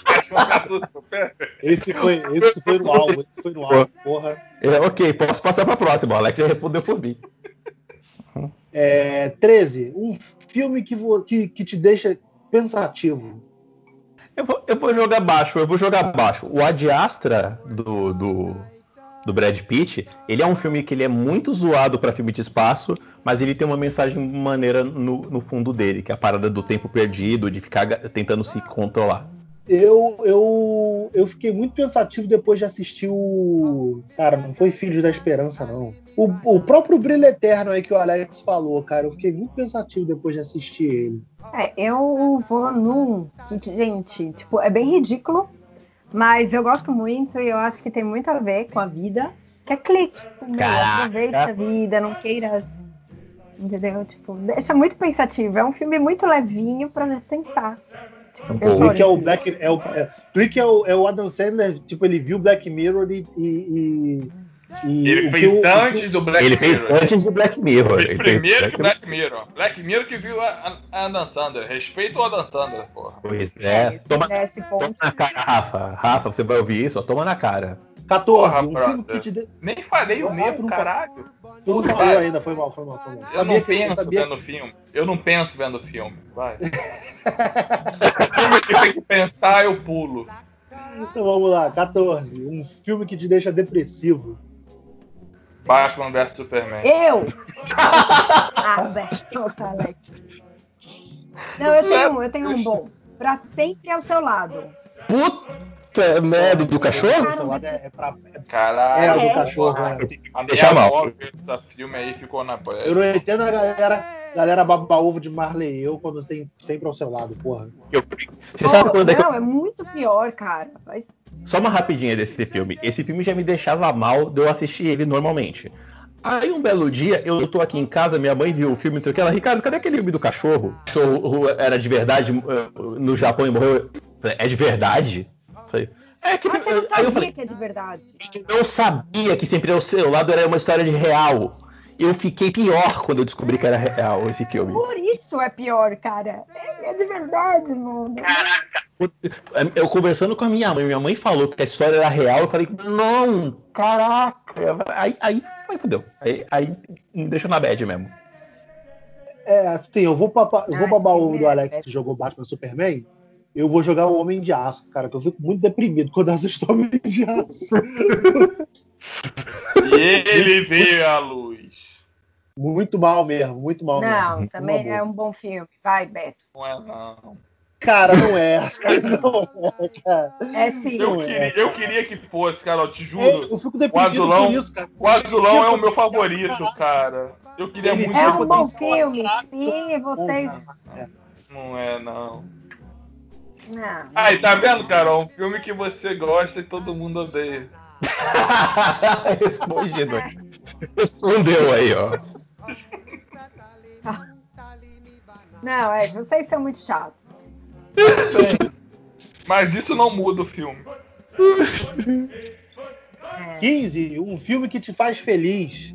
Batman vs Superman. Esse foi, esse foi no álbum, esse foi no álbum, porra. É, ok, posso passar pra próxima. O Alex já respondeu por mim. É, 13. Um filme que, vo- que, que te deixa pensativo. Eu vou, eu vou jogar baixo, eu vou jogar baixo. O Ad Astra do, do, do Brad Pitt, ele é um filme que ele é muito zoado pra filme de espaço, mas ele tem uma mensagem maneira no, no fundo dele, que é a parada do tempo perdido, de ficar tentando se controlar. Eu, eu, eu fiquei muito pensativo depois de assistir o. Cara, não foi Filhos da Esperança, não. O, o próprio Brilho Eterno aí que o Alex falou, cara. Eu fiquei muito pensativo depois de assistir ele. É, eu vou num. Gente, tipo, é bem ridículo, mas eu gosto muito e eu acho que tem muito a ver com a vida. Que é clique. Tipo, aproveite a vida, não queira. Entendeu? Tipo, deixa muito pensativo. É um filme muito levinho pra pensar. Eu pouco. sou- Clique é o Black. É o, é, Clique é o, é o Adam Sandler, tipo, ele viu Black Mirror e. e, e- Ele fez o- o que- antes do Black Ele fez Mirror. antes de Black Mirror. Fez Ele fez primeiro que Black Black Mirror. Black Mirror que viu a, a Adam Sandler. Respeita o Adam Sandler, porra. Pois É, é. esse- Toma, nesse toma na cara, Rafa. Rafa, você vai ouvir isso? ó, Toma na cara. 14, Porra, um filme que te. De... Nem falei o meu, não caralho. Tu não falou ainda, foi mal, foi mal, foi mal. Eu não que- penso sabia vendo filme. Eu não penso vendo filme. Vai. filme que tem que pensar, eu pulo. Então vamos lá, 14. Um filme que te deixa depressivo. Batman vs Superman. Eu! ah, velho, Alex. Não, eu tenho um, eu tenho um bom. Pra sempre ao seu lado. Puta merda do cachorro? O celular é, é pra. Caralho. É, a do É. cachorro, é. A mal. esse filme aí ficou na Eu não entendo a galera, galera baba ovo de Marley e eu quando tem sempre ao seu lado, porra. Eu- Você sabe quando é que não, é muito pior, cara. Mas- Só uma rapidinha desse filme. Esse filme já me deixava mal de eu assistir ele normalmente. Aí um belo dia, eu tô aqui em casa, minha mãe viu o filme, não sei o que, ela, Ricardo, cadê aquele filme do cachorro? O cachorro era de verdade eh, no Japão e morreu. É de verdade? Falei, É que Ah, você não aí eu sabia falei, que é de verdade. eu sabia que sempre ao seu lado era uma história de real. Eu fiquei pior quando eu descobri que era real esse filme. Por isso é pior, cara. É, é de verdade, mano. Eu conversando com a minha mãe, minha mãe falou que a história era real, eu falei, não, caraca. Aí, aí, aí fudeu. Aí, aí me deixou na bad mesmo. É, assim, eu vou, papar, eu vou Ah, babar o do filme é- Alex que jogou Batman Superman. Eu vou jogar o Homem de Aço, cara, que eu fico muito deprimido quando assisto o Homem de Aço. E ele veio à luz. Muito mal mesmo, muito mal Não, mesmo. também Por é um bom filme. Vai, Beto. Não é não. Cara, não é. Não é, cara. É sim. Eu é, queria, eu queria que fosse, cara, eu te É, juro. eu fico deprimido azulão- isso, cara. O Azulão é o meu favorito, cara. Eu queria Ele muito É um bom filme, sim, vocês. É. Não é, não. Não. Aí, tá vendo, Carol? Um filme que você gosta e todo mundo odeia. Respondido. Respondeu aí, ó. Não, é, vocês são muito chatos. Mas isso não muda o filme. É. 15, um filme que te faz feliz.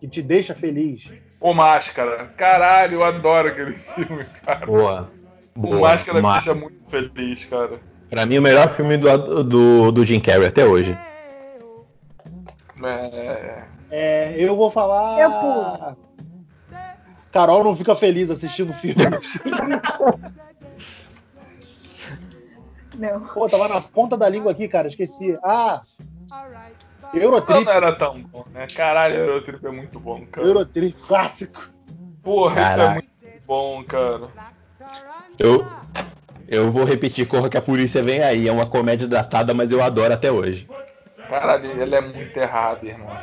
Que te deixa feliz. O Máscara. Caralho, eu adoro aquele filme, cara. Boa. O Boa. Máscara me Ma- deixa muito feliz, cara. Pra mim, o melhor filme do, do, do Jim Carrey até hoje. É... É, eu vou falar. Eu pulo. Carol não fica feliz assistindo filmes. Não. Pô, tava na ponta da língua aqui, cara, esqueci. Ah! Eurotrip. não era tão bom, né? Caralho, Eurotrip é muito bom, cara. Eurotrip clássico. Porra, isso é muito bom, cara. Eu, eu vou repetir, Corra que a polícia vem aí. É uma comédia datada, mas eu adoro até hoje. Caralho, ele é muito errado, irmão.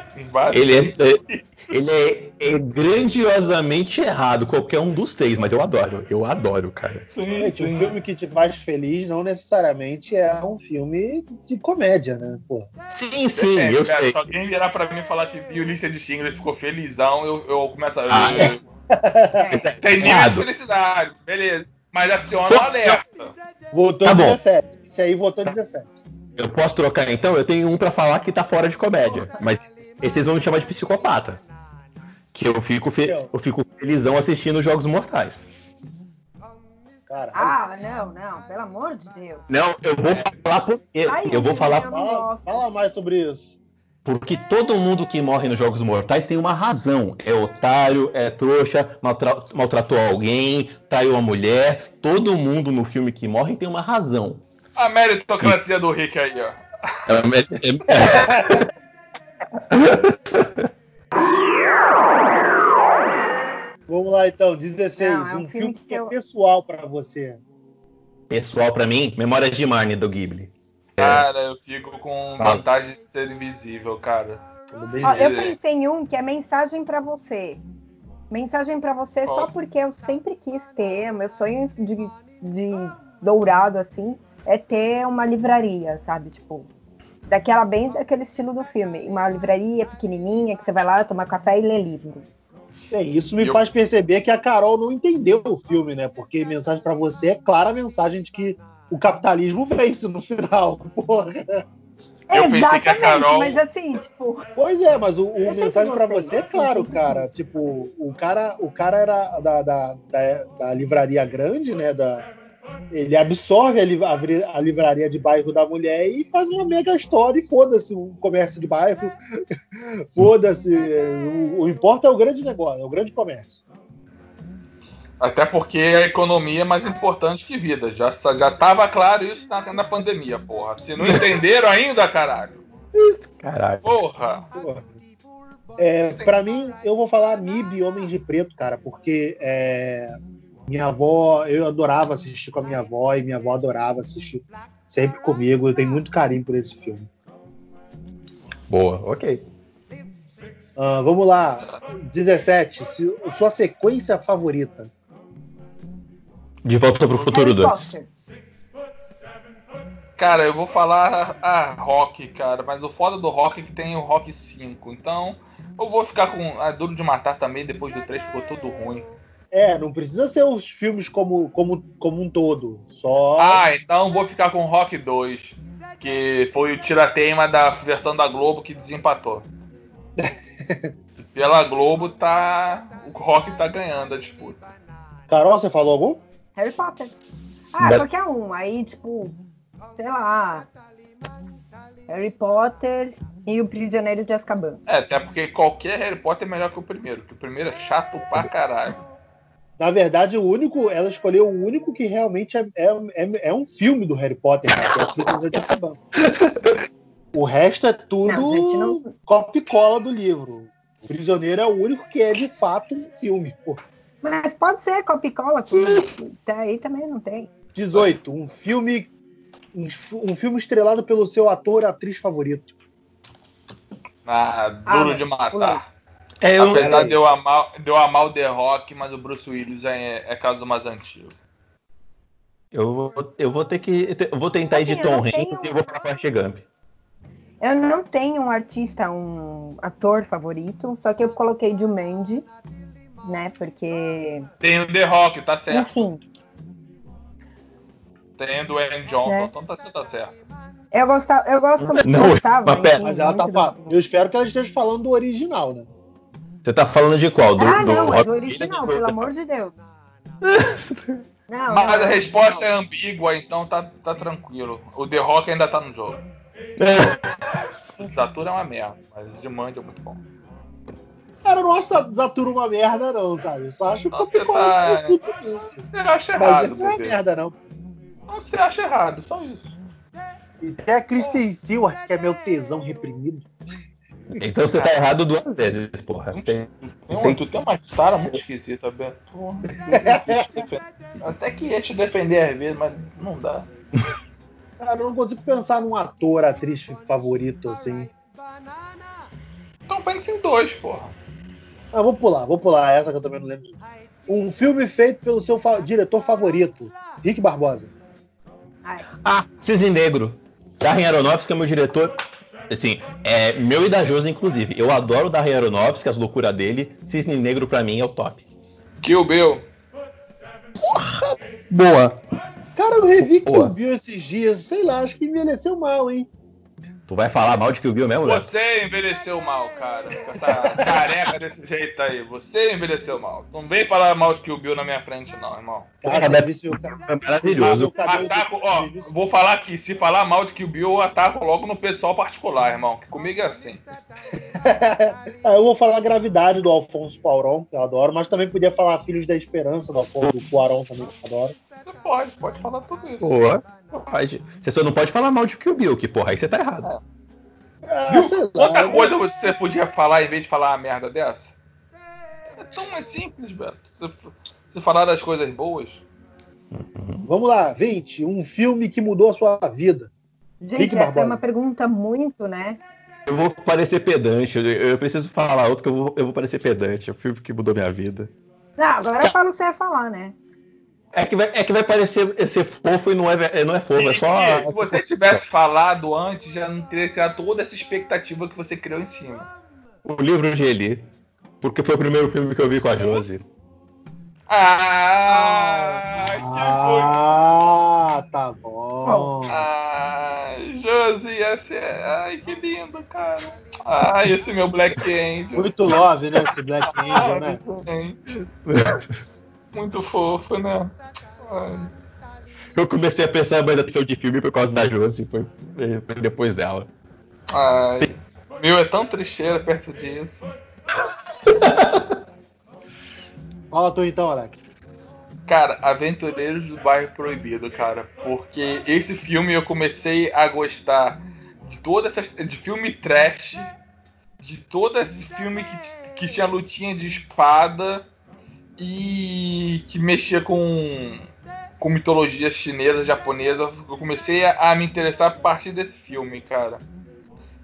Ele é, é- ele é, é grandiosamente errado, qualquer um dos três, mas eu adoro. Eu adoro, cara. Sim, Gente, um sim. filme que te faz feliz não necessariamente é um filme de comédia, né? Pô. Sim, sim, É, eu cara, sei. Se alguém virar pra mim e falar que viu lista de Schindler e ficou felizão, eu, eu começo a. Ah, É. Tem nível de Errado. felicidade, beleza. Mas aciona o alerta. Tá bom. 17. Esse aí votou 17. Eu posso trocar então? Eu tenho um pra falar que tá fora de comédia, mas esses vão me chamar de psicopata. Que eu fico, fe- eu fico felizão assistindo Jogos Mortais. Cara, Ah, não, não, pelo amor de Deus. Não, eu vou falar por quê. Eu vou falar fala, fala mais sobre isso. porque todo mundo que morre nos Jogos Mortais tem uma razão. É otário, é trouxa, maltra- maltratou alguém, traiu uma mulher. Todo mundo no filme que morre tem uma razão. A meritocracia do Rick aí, ó. É- é- Vamos lá então, 16. Não, é um um filme filme é eu- pessoal pra você. Pessoal, pra mim, Memórias de Marnie do Ghibli. Cara, eu fico com Fala. vontade de ser invisível, cara. Ó, eu pensei em um que é mensagem pra você. Mensagem pra você só porque eu sempre quis ter, meu sonho de, de dourado assim é ter uma livraria, sabe? Tipo, daquela bem daquele estilo do filme, uma livraria pequenininha que você vai lá tomar café e ler livro. Bem, isso me Eu- faz perceber que a Carol não entendeu o filme, né? Porque mensagem pra você é clara a mensagem de que o capitalismo vence no final. Porra. Eu pensei que a Exatamente, Carol- mas assim, tipo, Pois é, mas o, o mensagem você- você é claro, cara. Tipo, o cara, o cara era da, da, da, da livraria grande, né? Da, ele absorve a, li- a vri- a livraria de bairro da mulher e faz uma mega história e foda-se o comércio de bairro. foda-se. O, o importa é o grande negócio, é o grande comércio. Até porque a economia é mais importante que vida. Já, já tava claro isso na, na pandemia, porra. Se não entenderam ainda, caralho. Caralho. Porra. Porra. É, para mim, eu vou falar MIB Homens de Preto, cara, porque é, minha avó, eu adorava assistir com a minha avó e minha avó adorava assistir sempre comigo. Eu tenho muito carinho por esse filme. Boa, ok. Ah, vamos lá, 17. se- sua sequência favorita? De volta pro futuro Harry 2. Potter. Cara, eu vou falar a Rock, cara, mas o foda do Rock é que tem o Rock 5. Então, eu vou ficar com a Duro de Matar também, depois do 3 ficou tudo ruim. É, não precisa ser os filmes como, como, como um todo. Só. Ah, então vou ficar com o Rock 2, que foi o tirateima da versão da Globo que desempatou. Pela Globo tá. O Rock tá ganhando a disputa. Carol, você falou algum? Harry Potter. Ah, qualquer um. Aí, tipo, sei lá. Harry Potter e o Prisioneiro de Azkaban. É, até porque qualquer Harry Potter é melhor que o primeiro, que o primeiro é chato pra caralho. Na verdade, o único, ela escolheu o único que realmente é, é, é, é um filme do Harry Potter, né, que é o resto é tudo Não, não- copia e cola do livro. O Prisioneiro é o único que é de fato um filme. Pô. Mas pode ser Coca-Cola, que até aí também não tem. 18. Um filme. Um, filme estrelado pelo seu ator ou atriz favorito. Ah, duro Ah, de pulei. matar. É, eu, Apesar peraí. de eu amar, de eu amar o The Rock, mas o Bruce Willis é, é caso mais antigo. eu, vou, eu vou ter que. Eu vou tentar ir de Assim, Tom Hanks e eu vou pra Forrest Gump. Eu não tenho um artista, um ator favorito, só que eu coloquei Jumanji, né? Porque, Tem o The Rock, tá certo. enfim, Tem o Dwayne Johnson, É. então tá, tá certo. eu gostava, eu gosto, Não, gostava, mas pera. enfim, Mas ela tá muito falando. do- Eu espero que ela esteja falando do original, né? Você tá falando de qual? Do, Ah, do não, é do original, pelo amor de Deus. Não, Mas não, a resposta não. é ambígua, então tá, tá tranquilo. O The Rock ainda tá no jogo. É. Zatura é uma merda, mas o Jumanji é muito bom. Cara, eu não acho Zatura uma merda, não, sabe? Eu só acho que Nossa, ficou tá- muito Você acha Mas errado, não é merda, não. Não, você acha errado, só isso. E tem a Kristen Stewart, que é meu tesão reprimido. Então você tá errado duas vezes, porra. Tem- Tem um, tu tem uma cara muito esquisita, Beto. Porra. Até que ia te defender às vezes, mas não dá. Cara, eu não consigo pensar num ator, atriz favorito, assim. Então pensa em dois, porra. Ah, vou pular, vou pular essa que eu também não lembro. Um filme feito pelo seu fa- diretor favorito, Rick Barbosa. Ah, Cisne Negro. Darren Aronofsky é meu diretor. Assim, é meu e da Josi, inclusive. Eu adoro o Darren Aronofsky, as loucuras dele. Cisne Negro pra mim é o top. Kill Bill. Boa. Cara, eu revi Kill. Bill esses dias, sei lá, acho que envelheceu mal, hein? Tu vai falar mal de Kill Bill mesmo, Léo? Você envelheceu mal, cara. Com essa careca desse jeito aí. Você envelheceu mal. Não vem falar mal de Kill Bill na minha frente, não, irmão. Cara, É, deve ser o cara. É maravilhoso. Ataco, ó, vou falar aqui, se falar mal de Kill Bill, eu ataco logo no pessoal particular, irmão. Que comigo é assim. Eu vou falar a gravidade do Alfonso Cuarón, que eu adoro, mas também podia falar Filhos da Esperança do Alfonso do Cuarón também, que eu adoro. Você pode, pode falar tudo isso. Porra, pode. Você só não pode falar mal de Kill Bill, que porra, aí você tá errado. Ah, sei lá, Outra eu- coisa você podia falar em vez de falar uma merda dessa? É tão mais simples, Beto. Você, você falar das coisas boas. Vamos lá, 20. Um filme que mudou a sua vida. Gente, Rick essa é uma pergunta muito, né? Eu vou parecer pedante, eu, eu preciso falar outro que eu vou, eu vou parecer pedante. É o filme que mudou minha vida. Não, agora fala o que você ia falar, né? É que vai, é que vai parecer ser fofo e não é, ve- não é fofo, é só. Se você tivesse falado antes, já não teria criado toda essa expectativa que você criou em cima. O livro de Eli. Porque foi o primeiro filme que eu vi com a Josi. Ah, que Ah, tá bom. Ai, Josi, esse é... Ai, que lindo, cara. Ai, esse meu Black Angel. Muito love, né? Esse Black Angel, né? Muito fofo, né? Ai. Eu comecei a prestar mais atenção de filme por causa da Josi, foi, foi depois dela. Ai, meu, é tão trecheira perto disso. Fala tu então, Alex. Cara, Aventureiros do Bairro Proibido, cara. Porque esse filme eu comecei a gostar de todas essas. de filme trash, de todo esse filme que, que tinha lutinha de espada e que mexia com, com mitologia chinesa, japonesa. Eu comecei a, a me interessar a partir desse filme, cara.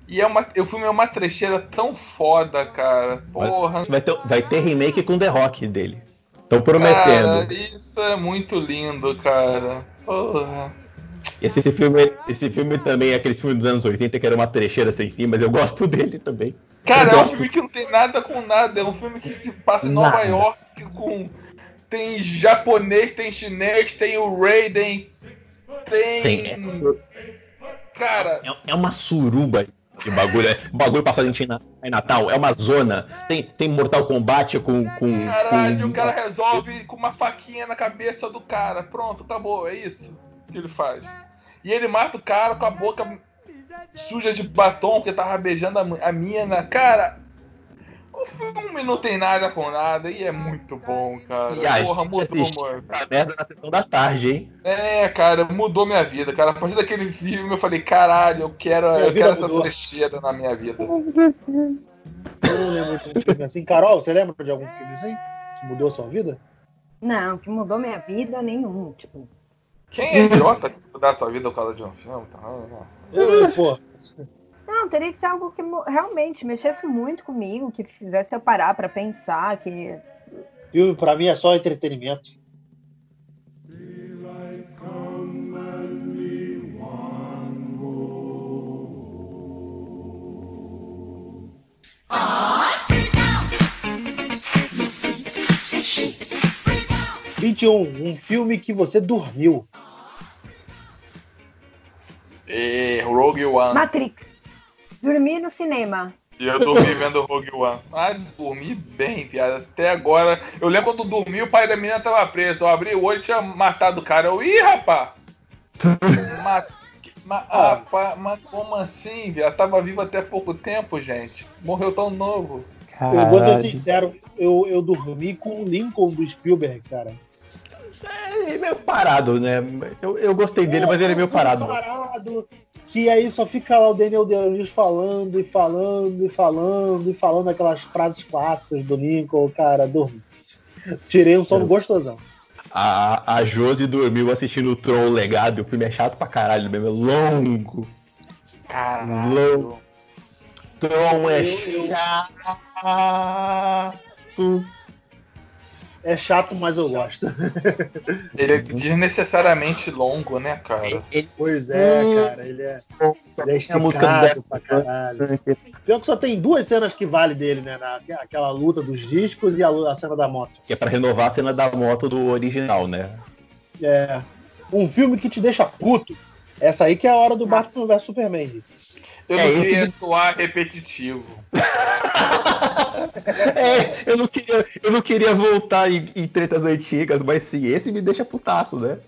E é uma, o filme é uma trecheira tão foda, cara. Porra. Vai ter, vai ter remake com The Rock dele. Estão prometendo. Cara, isso é muito lindo, cara. Porra. Esse, filme, esse filme também é aquele filme dos anos 80 que era uma trecheira sem fim, mas eu gosto dele também. Cara, Eu é um filme que não tem nada com nada. É um filme que se passa em Nova Nada. York com. Tem japonês, tem chinês, tem o Raiden, tem. Tem. Cara, É, é uma suruba de bagulho. É, o bagulho passado em China- em Natal. É uma zona. Tem, tem Mortal Kombat com. com, caralho, com o cara resolve com uma faquinha na cabeça do cara. Pronto, acabou, é isso que ele faz. E ele mata o cara com a boca suja de batom que tava beijando a, a mina. Cara, o filme não tem nada com nada e é muito bom, cara. E a Porra, mudou, mano. essa merda na sessão da tarde, hein? É, cara, mudou minha vida, cara. A partir daquele filme eu falei, caralho, eu quero, eu quero essa trecheira na minha vida. Eu não lembro de um filme assim. Carol, você lembra de algum filme assim? Que mudou a sua vida? Não, que mudou minha vida nenhum. Tipo, quem é idiota que mudar sua vida por causa de um filme? Tá? Eu, eu, pô. Não, teria que ser algo que realmente mexesse muito comigo, que fizesse eu parar para pensar, que. Filme para mim é só entretenimento. Ah! 21, um filme que você dormiu. E Rogue One. Matrix. Dormi no cinema. E eu dormi vendo Rogue One. Ah, dormi bem, piada. Até agora. Eu lembro quando dormi, o pai da menina tava preso. Eu abri o olho e tinha matado o cara. Eu, ih, rapá! Matou. Ah. Mas, como assim? Ela tava viva até pouco tempo, gente. Morreu tão novo. Caralho. Eu vou ser sincero, eu, eu dormi com o Lincoln do Spielberg, cara. É meio parado, né? Eu, eu gostei dele, mas ele é meio parado. parado. Que aí só fica lá o Daniel Day-Lewis falando e falando e falando e falando aquelas frases clássicas do Lincoln, cara, dormi. Tirei um sono gostosão. A, a Josi dormiu assistindo o Troll Legado. O filme é chato pra caralho mesmo, é longo. Caralho. Tron é Eu- eu- chato. É chato, mas eu gosto. Ele é desnecessariamente longo, né, cara? Pois é, Hum. cara, ele é, ele é esticado pra caralho. Pior que só tem duas cenas que vale dele, né? Aquela luta dos discos e a, cena da moto. Que é pra renovar a cena da moto do original, né? É. Um filme que te deixa puto. Essa aí que é a hora do Batman vs Superman. Eu É, não esse queria soar repetitivo. É, eu não queria, eu não queria voltar em, em tretas antigas, mas sim, esse me deixa putaço, né?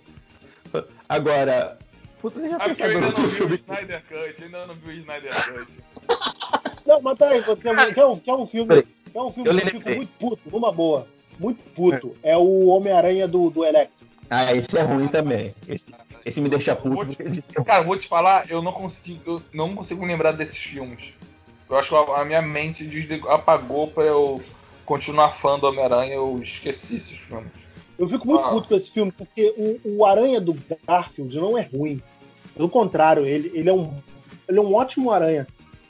Agora. Puta, já Ah, eu ainda não no vi o filme. Snyder Cut, ainda não vi o Snyder Cut. Não, mas tá aí, quer, quer um, quer um filme, Peraí. quer um filme Eu que eu fico muito puto, numa boa. Muito puto. É o Homem-Aranha do, do Electro. Ah, esse é ruim também. Esse, esse me deixa puto. porque ele- Cara, vou te falar, eu não consigo, eu não consigo lembrar desses filmes. Eu acho que a minha mente desligou- apagou pra eu continuar fã do Homem-Aranha, eu esqueci esses filmes. Eu fico muito Ah. puto com esse filme, porque o, o Aranha do Garfield não é ruim. Pelo contrário, ele, ele, é um, ele é um ótimo aranha.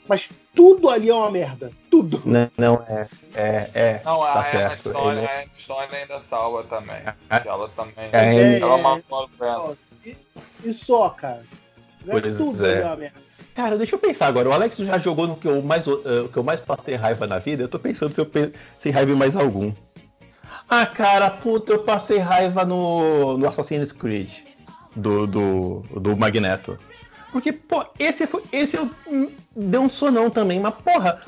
Mas tudo ali é uma merda. Tudo. Não, não é. É, é. Não, a, Tá a certo, história, ele- a história ainda salva também. Ela também. É, ela é. a Gwen. E, e só, cara. Não é Pois tudo é. ali é uma merda. Cara, deixa eu pensar agora. O Alex já jogou no que eu mais, uh, que eu mais passei raiva na vida. Eu tô pensando se eu passei raiva em mais algum. Ah, cara, puta, eu passei raiva no, no Assassin's Creed do, do, do Magneto. Porque, pô, esse, foi, esse eu hum, deu um sonão também, mas porra,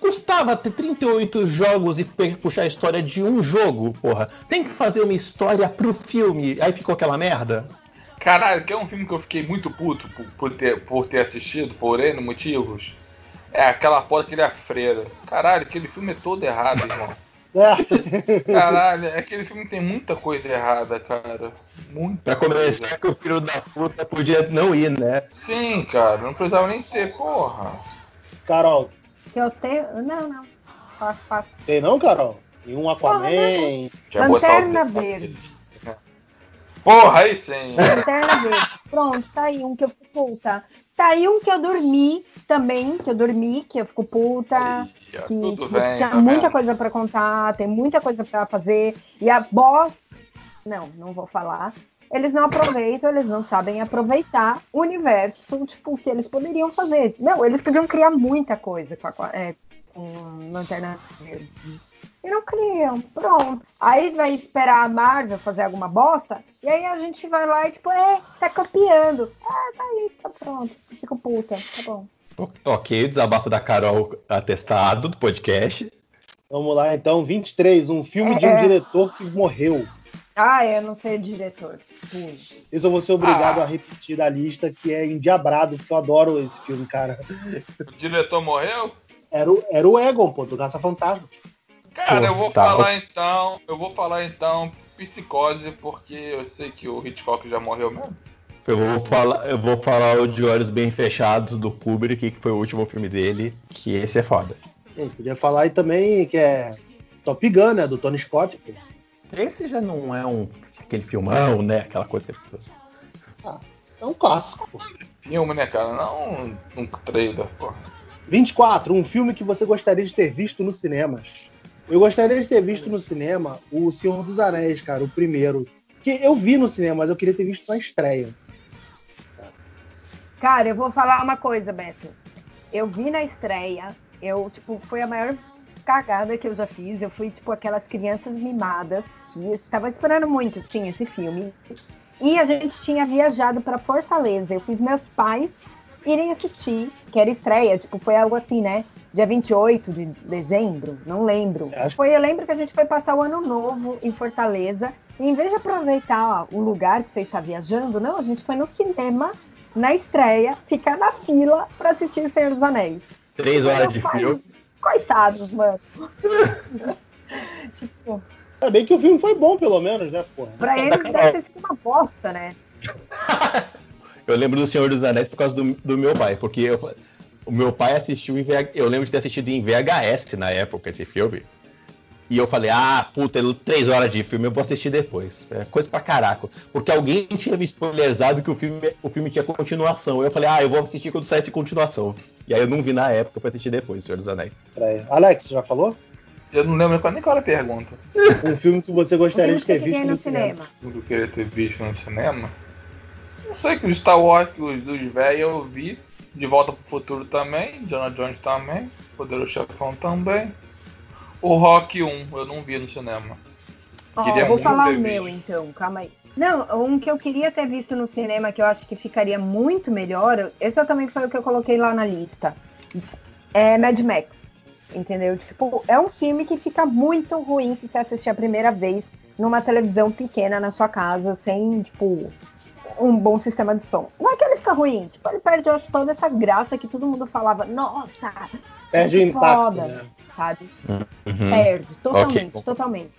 custava ter 38 jogos e puxar a história de um jogo, porra. Tem que fazer uma história pro filme, aí ficou aquela merda. Caralho, que é um filme que eu fiquei muito puto por, por ter, por ter assistido, por N motivos. É aquela porra que ele é a freira. Caralho, aquele filme é todo errado, irmão. É. Caralho, aquele filme tem muita coisa errada, cara. Muita Pra começar que o filho da puta podia não ir, né? Sim, cara, não precisava nem ter, porra. Carol, Que eu tenho. Não, não. Fácil, fácil. tem não, Carol? E um Aquaman. Lanterna Verde. Porra, aí sim. Lanterna Verde. Pronto, tá aí um que eu fico puta. Tá aí um que eu dormi também, que eu dormi, que eu fico puta. Ó, que tudo tipo, bem, tinha tá muita vendo? coisa pra contar, tem muita coisa pra fazer. E a boss. Não, não vou falar. Eles não aproveitam, eles não sabem aproveitar o universo, tipo, que eles poderiam fazer. Não, eles podiam criar muita coisa com, a, é, com Lanterna Verde. E não criam, pronto. Aí vai esperar a Marvel fazer alguma bosta, e aí a gente vai lá e tipo, é, tá copiando. Ah, tá aí, tá pronto. Fico puta, tá bom. Ok, desabafo da Carol atestado do podcast. Vamos lá, então, 23, um filme de um É. diretor que morreu. Ah, eu não sei diretor. Hum. Isso eu vou ser obrigado Ah. a repetir da lista, que é Endiabrado, porque eu adoro esse filme, cara. O diretor morreu? Era o, era o Egon, pô, do Caça Fantasma. Cara, Pô, eu vou tá. falar então. Eu vou falar então psicose, porque eu sei que o Hitchcock já morreu mesmo. Eu vou falar, eu vou falar o de Olhos Bem Fechados do Kubrick, que foi o último filme dele, que esse é foda. Podia falar aí também que é Top Gun, né? Do Tony Scott. Pô. Esse já não é um aquele filmão, né? Aquela coisa. É um clássico, pô. Filme, né, cara? Não um, um trailer, porra. 24, um filme que você gostaria de ter visto nos cinemas. Eu gostaria de ter visto no cinema O Senhor dos Anéis, cara, o primeiro. Que eu vi no cinema, mas eu queria ter visto na estreia. Cara, eu vou falar uma coisa, Beto. Eu vi na estreia, eu, tipo, foi a maior cagada que eu já fiz. Eu fui, tipo, aquelas crianças mimadas que estavam esperando muito, sim, esse filme. E a gente tinha viajado pra Fortaleza. Eu fiz meus pais irem assistir, que era estreia, tipo, foi algo assim, né? Dia 28 de dezembro, não lembro. Foi, eu lembro que a gente foi passar o ano novo em Fortaleza. E em vez de aproveitar ó, o lugar que você está viajando, não, a gente foi no cinema, na estreia, ficar na fila pra assistir O Senhor dos Anéis. Três horas de filme. Coitados, mano. tipo, É bem que o filme foi bom, pelo menos, né, porra? pra eles deve ter sido uma bosta, né? Eu lembro do Senhor dos Anéis por causa do, do meu pai, porque eu- o meu pai assistiu em VH, eu lembro de ter assistido em VHS na época esse filme. E eu falei, ah, puta, três horas de filme, eu vou assistir depois. É coisa pra caraca. Porque alguém tinha me spoilerizado que o filme, o filme tinha continuação. Eu falei, ah, eu vou assistir quando sair essa continuação. E aí eu não vi na época pra assistir depois, Senhor dos Anéis. Peraí. Alex, já falou? Eu não lembro nem qual era a pergunta. Um filme que você gostaria de ter visto no no cinema. cinema? Eu queria ter visto no cinema. Não sei que o Star Wars que os dos velhos eu vi. De Volta pro Futuro também. Indiana Jones também. Poderoso Chefão também. O Rock 1 eu não vi no cinema. Queria eu vou falar o meu visto. então, calma aí. Não, um que eu queria ter visto no cinema que eu acho que ficaria muito melhor, esse também foi o que eu coloquei lá na lista. É Mad Max. Entendeu? Tipo, é um filme que fica muito ruim se você assistir a primeira vez numa televisão pequena na sua casa, sem, tipo, um bom sistema de som. Não é que ele fica ruim, tipo, ele perde, eu acho, toda essa graça que todo mundo falava, nossa, Perde o impacto, foda, né? sabe? Uhum. Perde, totalmente, Ok. totalmente.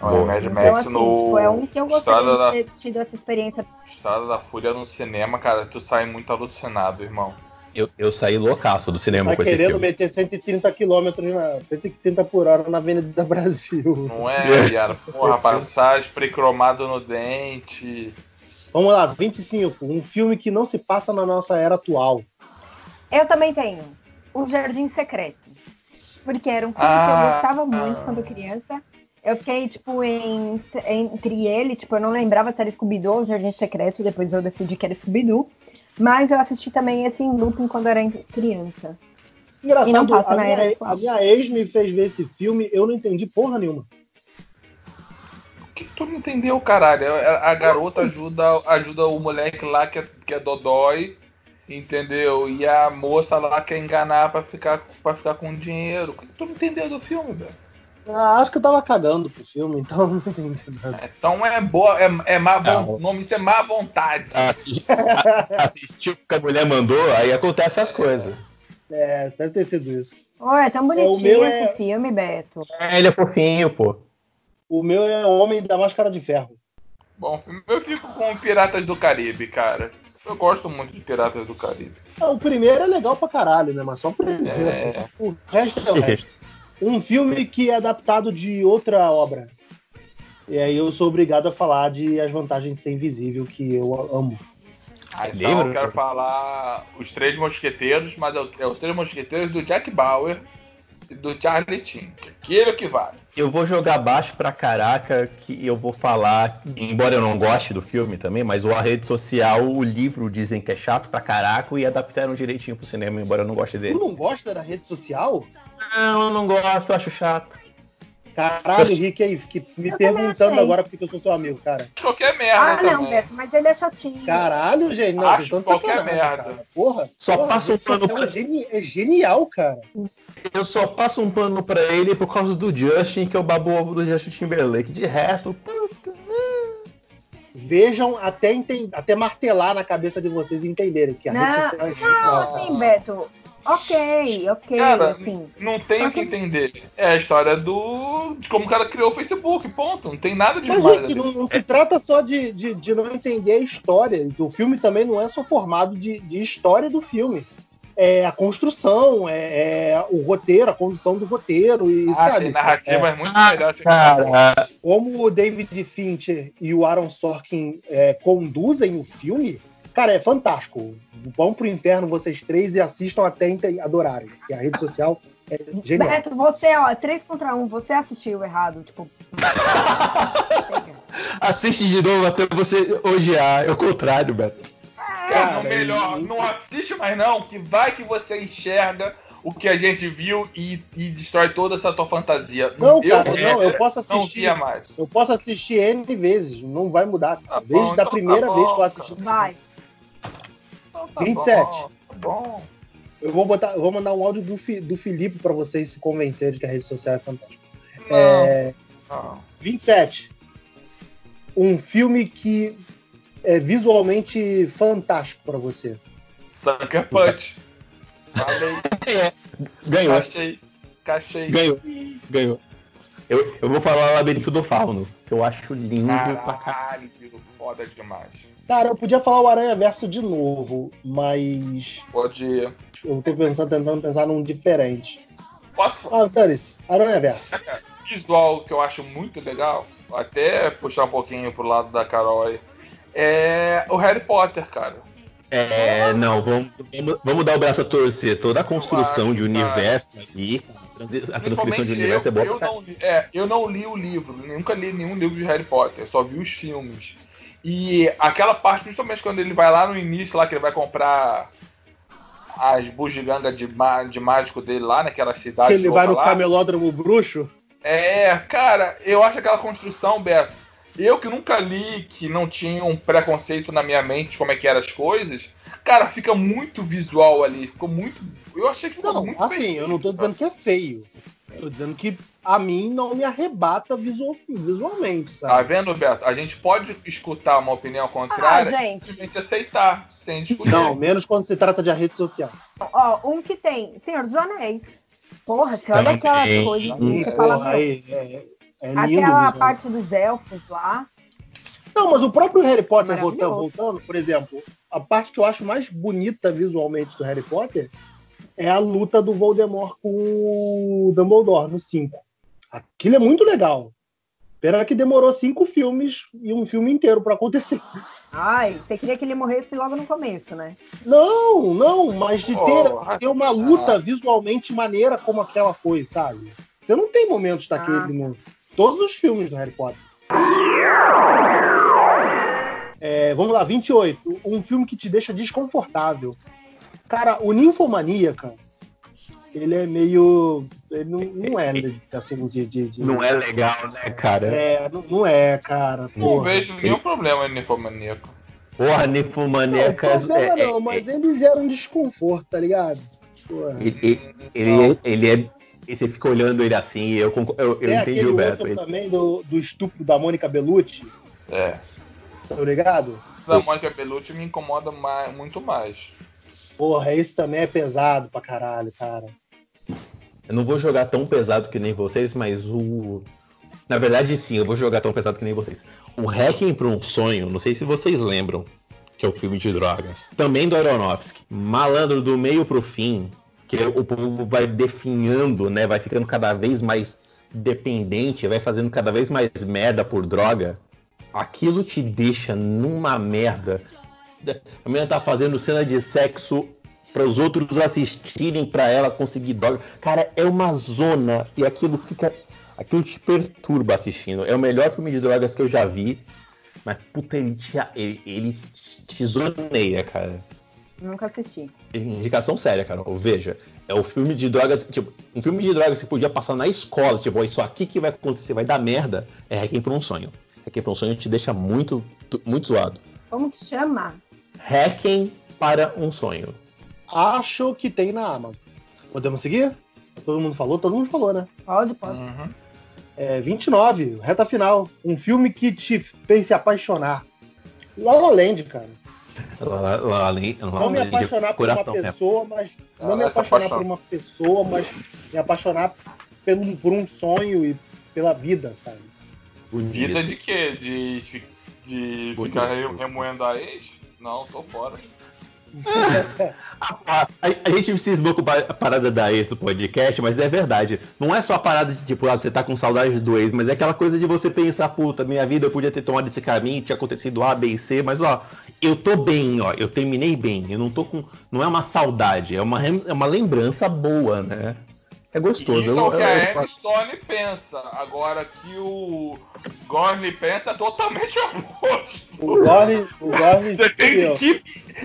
Olha, Mad Então, Max assim, no tipo, é um que eu gostaria Estrada da, de ter tido essa experiência. Estrada da Fúria no cinema, cara, tu sai muito alucinado, irmão. Eu, eu saí loucaço do cinema Tá com esse querendo filme. meter 130 km na 130 por hora na Avenida Brasil. Não é, Yara? Porra, passar spray cromado no dente. Vamos lá, 25. Um filme que não se passa na nossa era atual. Eu também tenho O Jardim Secreto. Porque era um filme que Ah, eu gostava muito ah. quando criança. Eu fiquei, tipo, em- entre ele, tipo, eu não lembrava se era Scooby-Doo ou Jardim Secreto, depois eu decidi que era Scooby-Doo. Mas eu assisti também esse em looping quando era criança. E Engraçado, não passa a na minha, era a minha ex me fez ver esse filme, eu não entendi porra nenhuma. O que tu não entendeu, caralho? A, a garota ajuda, ajuda o moleque lá que é, que é dodói, entendeu? E a moça lá quer enganar pra ficar, pra ficar com dinheiro. O que tu não entendeu do filme, velho? Ah, acho que eu tava cagando pro filme, então eu não entendi nada. Então é boa, é, é má Não. vontade. O nome isso é má vontade. Assistiu o que a mulher mandou, aí acontece as coisas. É, deve ter sido isso. Oh, é tão bonitinho meu esse é- filme, Beto. É, ele é fofinho, pô. O meu é o Homem da Máscara de Ferro. Bom, eu fico com Piratas do Caribe, cara. Eu gosto muito de Piratas do Caribe. Ah, o primeiro é legal pra caralho, né? Mas só o primeiro. É. O resto é o resto. Um filme que é adaptado de outra obra. E aí eu sou obrigado a falar de As Vantagens de Ser Invisível, que eu amo. Ah, então Lembra? eu quero falar Os Três Mosqueteiros, mas é é os Três Mosqueteiros do Jack Bauer e do Charlie Chin. Aquele é o que vale. Eu vou jogar baixo pra caraca que eu vou falar, embora eu não goste do filme também, mas o A Rede Social, o livro dizem que é chato pra caraca e adaptaram direitinho pro cinema, embora eu não goste Tu dele. não gosta da rede social? Não, eu não gosto, eu acho chato. Caralho, Rick aí, que me Eu perguntando agora porque eu sou seu amigo, cara. Qualquer merda Ah, não, também. Beto, mas ele é chatinho. Caralho, gente, não, Acho qualquer merda. cara. Porra, Só porra, passa um pano é, geni- é genial, cara. Eu só passo um pano pra ele por causa do Justin, que é o babo ovo do Justin Timberlake. De resto, puta, Vejam até, enten- até martelar na cabeça de vocês e entenderem que a Não, rede social é Não, assim, Beto. Ok, ok, Cara, assim. não tem o que entender. É a história do. de como o cara criou o Facebook, ponto. Não tem nada de Mas, demais gente, não, não se trata só de, de, de não entender a história. O filme também não é só formado de, de história do filme. É a construção, é, é o roteiro, a condução do roteiro, e Ah, sabe? tem narrativas muito Ah, melhores. que cara, como o David Fincher e o Aaron Sorkin é, conduzem o filme, cara, é fantástico. Vão pro inferno vocês três e assistam até adorarem. Que a rede social é genial. Beto, você, ó, 3 contra 1, você assistiu errado, tipo. assiste de novo até você odiar. É o contrário, Beto. No melhor, e- não assiste mais não, que vai que você enxerga o que a gente viu e, e destrói toda essa tua fantasia. Não, eu, cara, não, eu posso não assistir. Eu posso assistir N vezes, não vai mudar. Tá bom, Desde a então primeira tá vez bom, que eu assisti. Vai. Então tá 27. Bom, tá bom. Eu vou botar, eu vou mandar um áudio do, Fi- do Felipe pra vocês se convencerem de que a rede social é fantástica. Não, É, não. 27. Um filme que é visualmente fantástico pra você. Sucker Punch. Falei, Ganhou, cachei, cachei. ganhou, ganhou. Eu, eu vou falar Labirinto do Fauno, que eu acho lindo pra caralho. Caralho, foda demais. Cara, eu podia falar o Aranha Verso de novo, mas Pode ir. eu tô pensando, tentando pensar num diferente. Posso Ah, dane-se. Aranha Verso. visual que eu acho muito legal, até puxar um pouquinho pro lado da Carol aí, é o Harry Potter, cara. É, não, vamos, vamos, vamos dar o braço a torcer. Toda a construção de Eu acho, universo ali, a transcrição de universo eu, é boa eu, pra não, li- é, eu não li o livro, nunca li nenhum livro de Harry Potter, só vi os filmes. E aquela parte, principalmente quando ele vai lá no início, lá que ele vai comprar as bugigangas de, de mágico dele lá naquela cidade. Que ele vai no lá. camelódromo bruxo. É, cara, eu acho aquela construção, Beto. Eu que nunca li, que não tinha um preconceito na minha mente de como é que eram as coisas, cara, fica muito visual ali. Ficou muito. Eu achei que ficou Não, muito assim, bem eu não tô dizendo que é feio. Eu tô dizendo que a mim não me arrebata visual- visualmente, Tá sabe? vendo, Beto? A gente pode escutar uma opinião contrária Ah, e gente. simplesmente aceitar, sem discutir. Não, menos quando se trata de rede social. Ó, um que tem Senhor dos Anéis. Porra, você olha aquelas coisas assim, você fala, Porra, aí, é, é lindo. aquela parte dos elfos lá. Não, mas o próprio Harry Potter voltando, voltando, por exemplo, a parte que eu acho mais bonita visualmente do Harry Potter é a luta do Voldemort com o Dumbledore no 5. Aquilo é muito legal. Pena que demorou cinco filmes e um filme inteiro pra acontecer. Ai, você queria que ele morresse logo no começo, né? Não, não, mas de ter, Oh, ter uma luta visualmente maneira como aquela foi, sabe? Você não tem momentos daquele Ah. no todos os filmes do Harry Potter. É, vamos lá, 28. Um filme que te deixa desconfortável. Cara, o Ninfomaníaca, ele é meio. Ele não, não é, né, assim, de. de, de- Não é legal, né, cara? É, não, não é, cara. Não porra. vejo nenhum problema em Ninfomaníaco. Porra, Não, Ninfomaníaca problema é, não, é- mas ele gera um desconforto, tá ligado? Porra. Ele, ele, ele é, ele é- e Você fica olhando ele assim, e eu, eu, eu Tem entendi o Beto. outro também do, do estupro da Mônica Bellucci, É. tá ligado? Da Mônica Bellucci me incomoda mais, muito mais. Porra, esse também é pesado pra caralho, cara. Eu não vou jogar tão pesado que nem vocês, mas o. Na verdade, sim, eu vou jogar tão pesado que nem vocês. O Hacking para um Sonho, não sei se vocês lembram, que é o filme de drogas. Também do Aronofsky. Malandro do meio pro fim, que o povo vai definhando, né? Vai ficando cada vez mais dependente, vai fazendo cada vez mais merda por droga. Aquilo te deixa numa merda. A menina tá fazendo cena de sexo para os outros assistirem para ela conseguir droga. Cara, é uma zona e aquilo fica. Aquilo te perturba assistindo. É o melhor filme de drogas que eu já vi. Mas, puta, ele te, ele, ele te zoneia, cara. Nunca assisti. Indicação séria, cara. Veja, é o filme de drogas. Tipo, um filme de drogas que podia passar na escola. Tipo, isso aqui que vai acontecer, vai dar merda. É Requiem por um Sonho. Requiem por um Sonho te deixa muito, muito zoado. Como que chama? Requiem para um Sonho. Acho que tem na Amazon. Podemos seguir? Todo mundo falou? Todo mundo falou, né? Pode, pode. Uhum. É, 29, reta final. Um filme que te fez se apaixonar. La La Land, cara. Lá, lá, lá, Não me apaixonar por uma pessoa, mas. Não Ah, me essa apaixonar por uma pessoa, mas me apaixonar pelo, por um sonho e pela vida, sabe? Bonito. Vida de quê? De, de ficar re- remoendo a ex? Não, tô fora. A, a- a gente cismou com a parada da ex do podcast, mas é verdade. Não é só a parada de tipo, ah, você tá com saudade do ex, mas é aquela coisa de você pensar, puta, minha vida eu podia ter tomado esse caminho, tinha acontecido A, B e C, mas ó, eu tô bem, ó, eu terminei bem, eu não tô com. Não é uma saudade, é uma, é uma lembrança boa, né? É gostoso. Isso eu- é o que eu- a eu- Emma Stone pensa. Agora que o Gorley pensa é totalmente oposto. O Gorley, o Gorley Você tem que,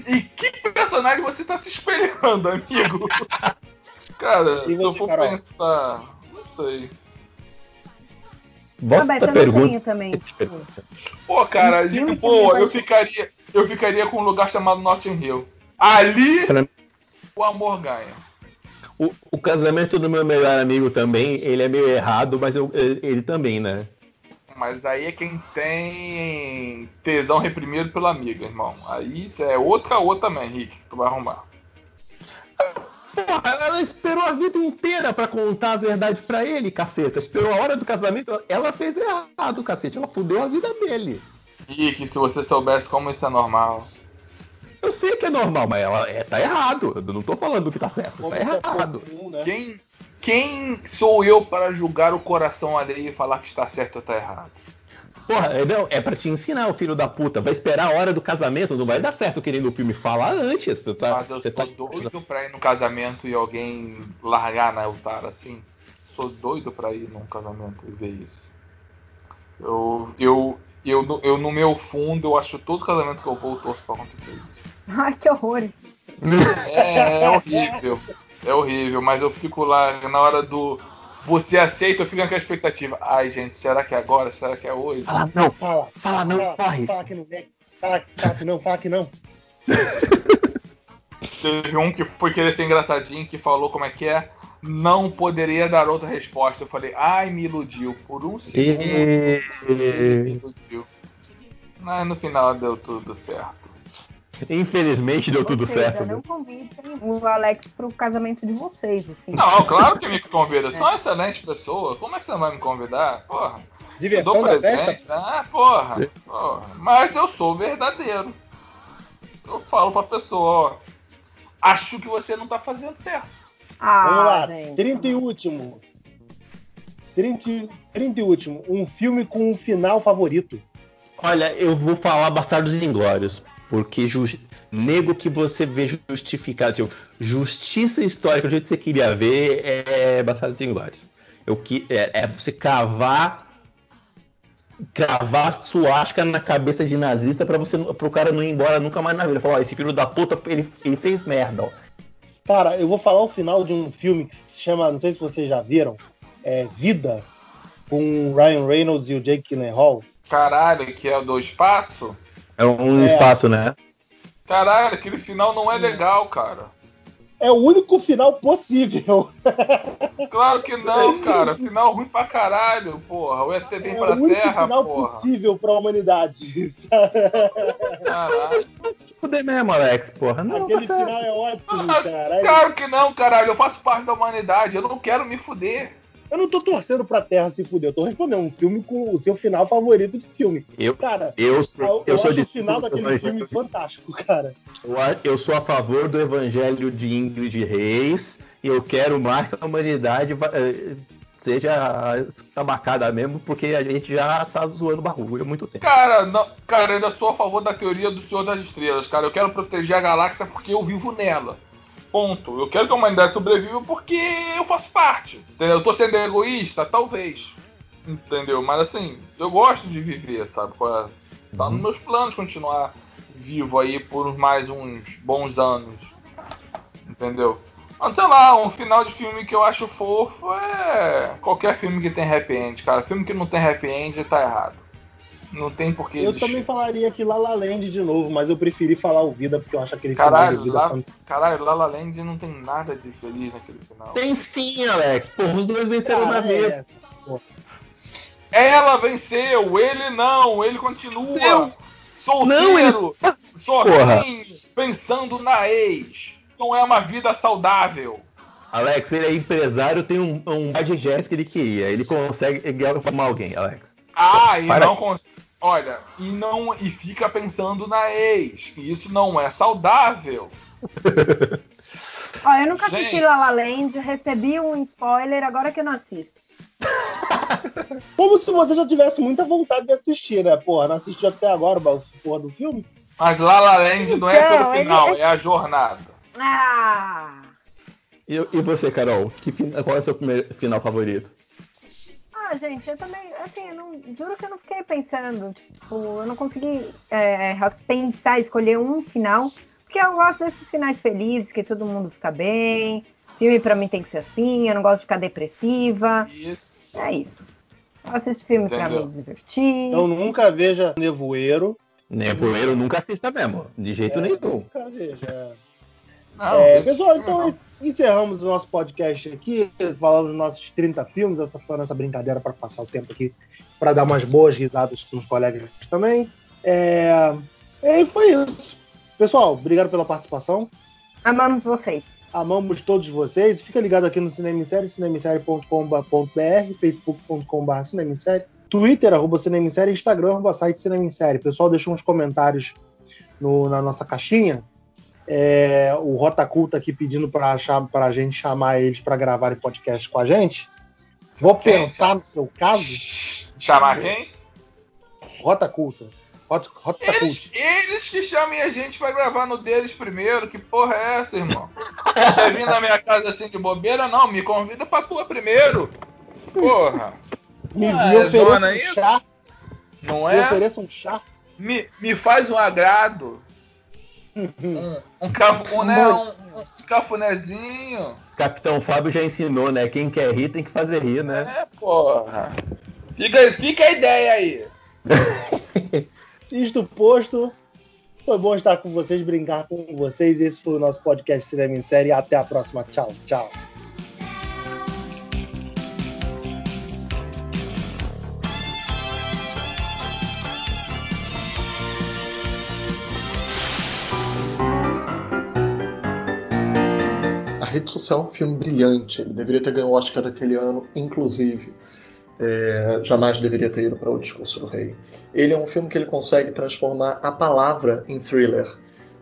em que personagem você tá se espelhando, amigo? Cara, E se eu for Carol? pensar. Não sei. Bota Ah, a pergunta. também. Pô, cara, me pô, eu ficaria, eu ficaria com um lugar chamado Notting Hill. Ali Pra- o amor ganha. O, o casamento do meu melhor amigo também, ele é meio errado, mas eu- ele, ele também, né? Mas aí é quem tem tesão reprimido pela amiga, irmão. Aí é outra outra também, Henrique, que tu vai arrumar. Porra, ela esperou a vida inteira pra contar a verdade pra ele, caceta. Esperou a hora do casamento, ela fez errado, cacete. Ela fudeu a vida dele. Henrique, se você soubesse como isso é normal. Eu sei que é normal, mas ela é, tá errado. Eu não tô falando que tá certo, Como tá isso é errado. comum, né? Quem, quem sou eu para julgar o coração alheio e falar que está certo ou está errado? Porra, é, não, é pra te ensinar, o filho da puta. Vai esperar a hora do casamento, não vai dar certo querendo o filme falar antes. Tu tá, Mas eu você sou tá- doido pra ir no casamento e alguém largar na altar assim. Sou doido pra ir num casamento e ver isso. Eu, eu, eu, no- eu, no meu fundo, eu acho todo casamento que eu vou, eu torço pra acontecer isso. Ai, que horror. É, é horrível. É horrível, mas eu fico lá na hora do. Você aceita, eu fico naquela expectativa. Ai, gente, será que é agora? Será que é hoje? Fala não, Fala, fala não, fala, corre. fala que não é. Fala, fala que não, fala que não. Teve um que foi querer ser engraçadinho, que falou como é que é. Não poderia dar outra resposta. Eu falei, ai, me iludiu. Por um segundo, ele me iludiu. Mas no final deu tudo certo. Infelizmente deu tudo Vocês certo. não convidem o Alex pro casamento de vocês, assim. Não, claro que me convida. Eu sou uma excelente pessoa. Como é que você não vai me convidar? Porra. Diversão dou da presente, festa. né? Ah, porra, porra. Mas eu sou verdadeiro. Eu falo pra pessoa, ó. Acho que você não tá fazendo certo. Ah, Vamos lá, gente. 30 e último. 30, 30 e último. Um filme com um final favorito. Olha, eu vou falar Bastardos Inglórios, porque ju- nego que você vê justificado, tipo, justiça histórica do jeito que você queria ver é Bastardos Inglórios. Eu que é, é você cavar gravar suasca na cabeça de nazista pra você pro cara não ir embora nunca mais na vida. Falar, ó, esse filho da puta, ele, ele fez merda, ó. Cara, eu vou falar o final de um filme que se chama, não sei se vocês já viram, é Vida, com o Ryan Reynolds e o Jake Gyllenhaal. Caralho, que é o do espaço? É um É. espaço, né? Caralho, aquele final não é legal, cara. É o único final possível. Claro que não, cara. Final ruim pra caralho, porra. O ET vem É pra o único Terra, final porra. possível pra humanidade. Caralho. Fuder mesmo, Alex, porra. Não, Aquele tá final é ótimo, Ah, cara. Claro que não, caralho. Eu faço parte da humanidade. Eu não quero me fuder. Eu não tô torcendo pra Terra se fuder, eu tô respondendo um filme com o seu final favorito de filme. Eu, Cara, eu, eu, sou, eu eu sou acho de o final daquele filme fantástico, cara. Eu, sou a favor do evangelho de Ingrid Reis e eu quero mais que a humanidade eh, seja tabacada mesmo, porque a gente já tá zoando o bagulho há muito tempo. Cara, não, cara, eu ainda sou a favor da teoria do Senhor das Estrelas, cara. Eu quero proteger a galáxia porque eu vivo nela. Ponto. Eu quero que a humanidade sobreviva porque eu faço parte. Entendeu? Eu tô sendo egoísta? Talvez. Entendeu? Mas assim, eu gosto de viver, sabe? qual é? Tá nos meus planos continuar vivo aí por mais uns bons anos. Entendeu? Mas sei lá, um final de filme que eu acho fofo é qualquer filme que tem happy end, cara. Filme que não tem happy end tá errado. Não tem porquê Eu existir. também falaria aqui La La Land de novo, mas eu preferi falar o Vida porque eu acho aquele Caralho, final de Vida lá, fantástico. caralho, La La Land não tem nada de feliz naquele final. Tem sim, Alex. Porra, os dois venceram na é mesa. pô. Ela venceu, ele não, ele continua Não. solteiro, Porra. sozinho, pensando na ex. Não é uma vida saudável. Alex, ele é empresário, tem um, um bar de jazz que ele queria. Ele consegue formar alguém, Alex. Ah, e Para não aí. cons... Olha, e não e fica pensando na ex. E isso não é saudável. Ó, eu nunca assisti Gente. La La Land, recebi um spoiler, agora que eu não assisto. Como se você já tivesse muita vontade de assistir, né? Porra, não assistiu até agora o porra do filme? Mas La La Land não é pelo Então, final, ele- é a jornada. Ah! E, e você, Carol? Que, qual é o seu primeiro final favorito? Ah, gente, eu também, assim, eu não, juro que eu não fiquei pensando, tipo, eu não consegui é, pensar, escolher um final, porque eu gosto desses finais felizes, que todo mundo fica bem, filme pra mim tem que ser assim, eu não gosto de ficar depressiva, Isso. é isso. Eu assisto filme pra Entendeu. me divertir. Então nunca veja Nevoeiro. Nevoeiro nunca assista mesmo. De jeito É, nenhum. Nunca veja. Não, É, pessoal, então não. encerramos o nosso podcast aqui, falando dos nossos 30 filmes, essa foi a nossa brincadeira para passar o tempo aqui, para dar umas boas risadas com os colegas também. É, e foi isso. Pessoal, obrigado pela participação. Amamos vocês. Amamos todos vocês. Fica ligado aqui no Cinema em Série, cinemissérie.com.br, facebook.com.br cinemissérie, twitter, arroba Cinema em Série, instagram, arroba site Cinema em Série. Pessoal, deixou uns comentários no- na nossa caixinha. É, o Rota Culta aqui pedindo para a gente chamar eles para gravarem podcast com a gente. Vou Quem? pensar no seu caso. Chamar quem? Rota Culta. Rota, Rota Eles, eles que chamem a gente pra gravar no deles primeiro. Que porra é essa, irmão? Quer vir na minha casa assim de bobeira? Não, me convida pra tua primeiro. Porra, Me, Ah, me ofereça um isso? chá. não Me é? ofereça um chá. Me, me faz um agrado. Um, um, cafu, né, um, um cafunézinho. Capitão Fábio já ensinou, né? Quem quer rir tem que fazer rir, né? É, porra. Fica, fica a ideia aí. Isto posto, foi bom estar com vocês, brincar com vocês. Esse foi o nosso podcast Cinema em Série. Até a próxima. Tchau, tchau. Rede Social é um filme brilhante. Ele deveria ter ganho o Oscar daquele ano, inclusive. É, jamais deveria ter ido para O Discurso do Rei. Ele é um filme que ele consegue transformar a palavra em thriller.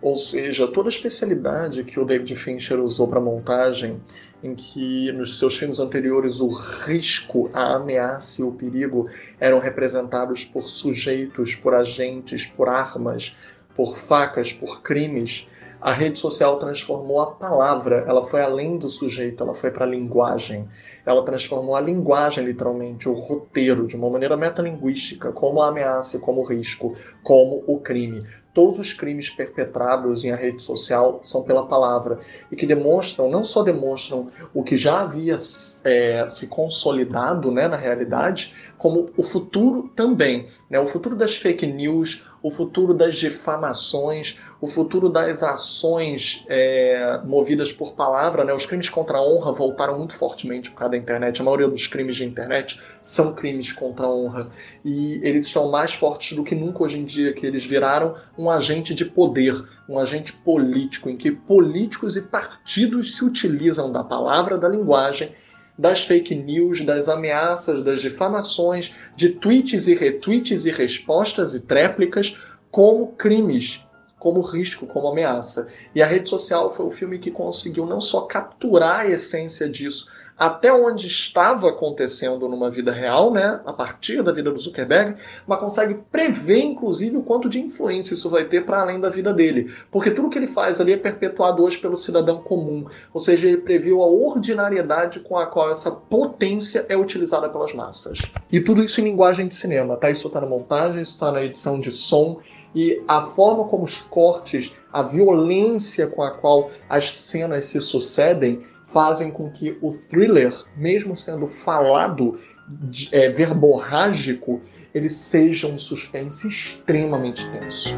Ou seja, toda a especialidade que o David Fincher usou para montagem, em que nos seus filmes anteriores o risco, a ameaça e o perigo eram representados por sujeitos, por agentes, por armas, por facas, por crimes. A rede social transformou a palavra, ela foi além do sujeito, ela foi para a linguagem. Ela transformou a linguagem, literalmente, o roteiro, de uma maneira metalinguística, como a ameaça, como o risco, como o crime. Todos os crimes perpetrados em a rede social são pela palavra e que demonstram, não só demonstram o que já havia é, se consolidado né, na realidade, como o futuro também. Né? O futuro das fake news, o futuro das difamações, o futuro das ações é, movidas por palavra, né? Os crimes contra a honra voltaram muito fortemente por causa da internet. A maioria dos crimes de internet são crimes contra a honra. E eles estão mais fortes do que nunca hoje em dia, que eles viraram um agente de poder, um agente político, em que políticos e partidos se utilizam da palavra, da linguagem das fake news, das ameaças, das difamações, de tweets e retweets e respostas e tréplicas como crimes, como risco, como ameaça. E a rede social foi o filme que conseguiu não só capturar a essência disso, até onde estava acontecendo numa vida real, né, a partir da vida do Zuckerberg, mas consegue prever, inclusive, o quanto de influência isso vai ter para além da vida dele. Porque tudo que ele faz ali é perpetuado hoje pelo cidadão comum. Ou seja, ele previu a ordinariedade com a qual essa potência é utilizada pelas massas. E tudo isso em linguagem de cinema, tá? Isso está na montagem, isso está na edição de som e a forma como os cortes, a violência com a qual as cenas se sucedem fazem com que o thriller, mesmo sendo falado é, verborrágico, ele seja um suspense extremamente tenso.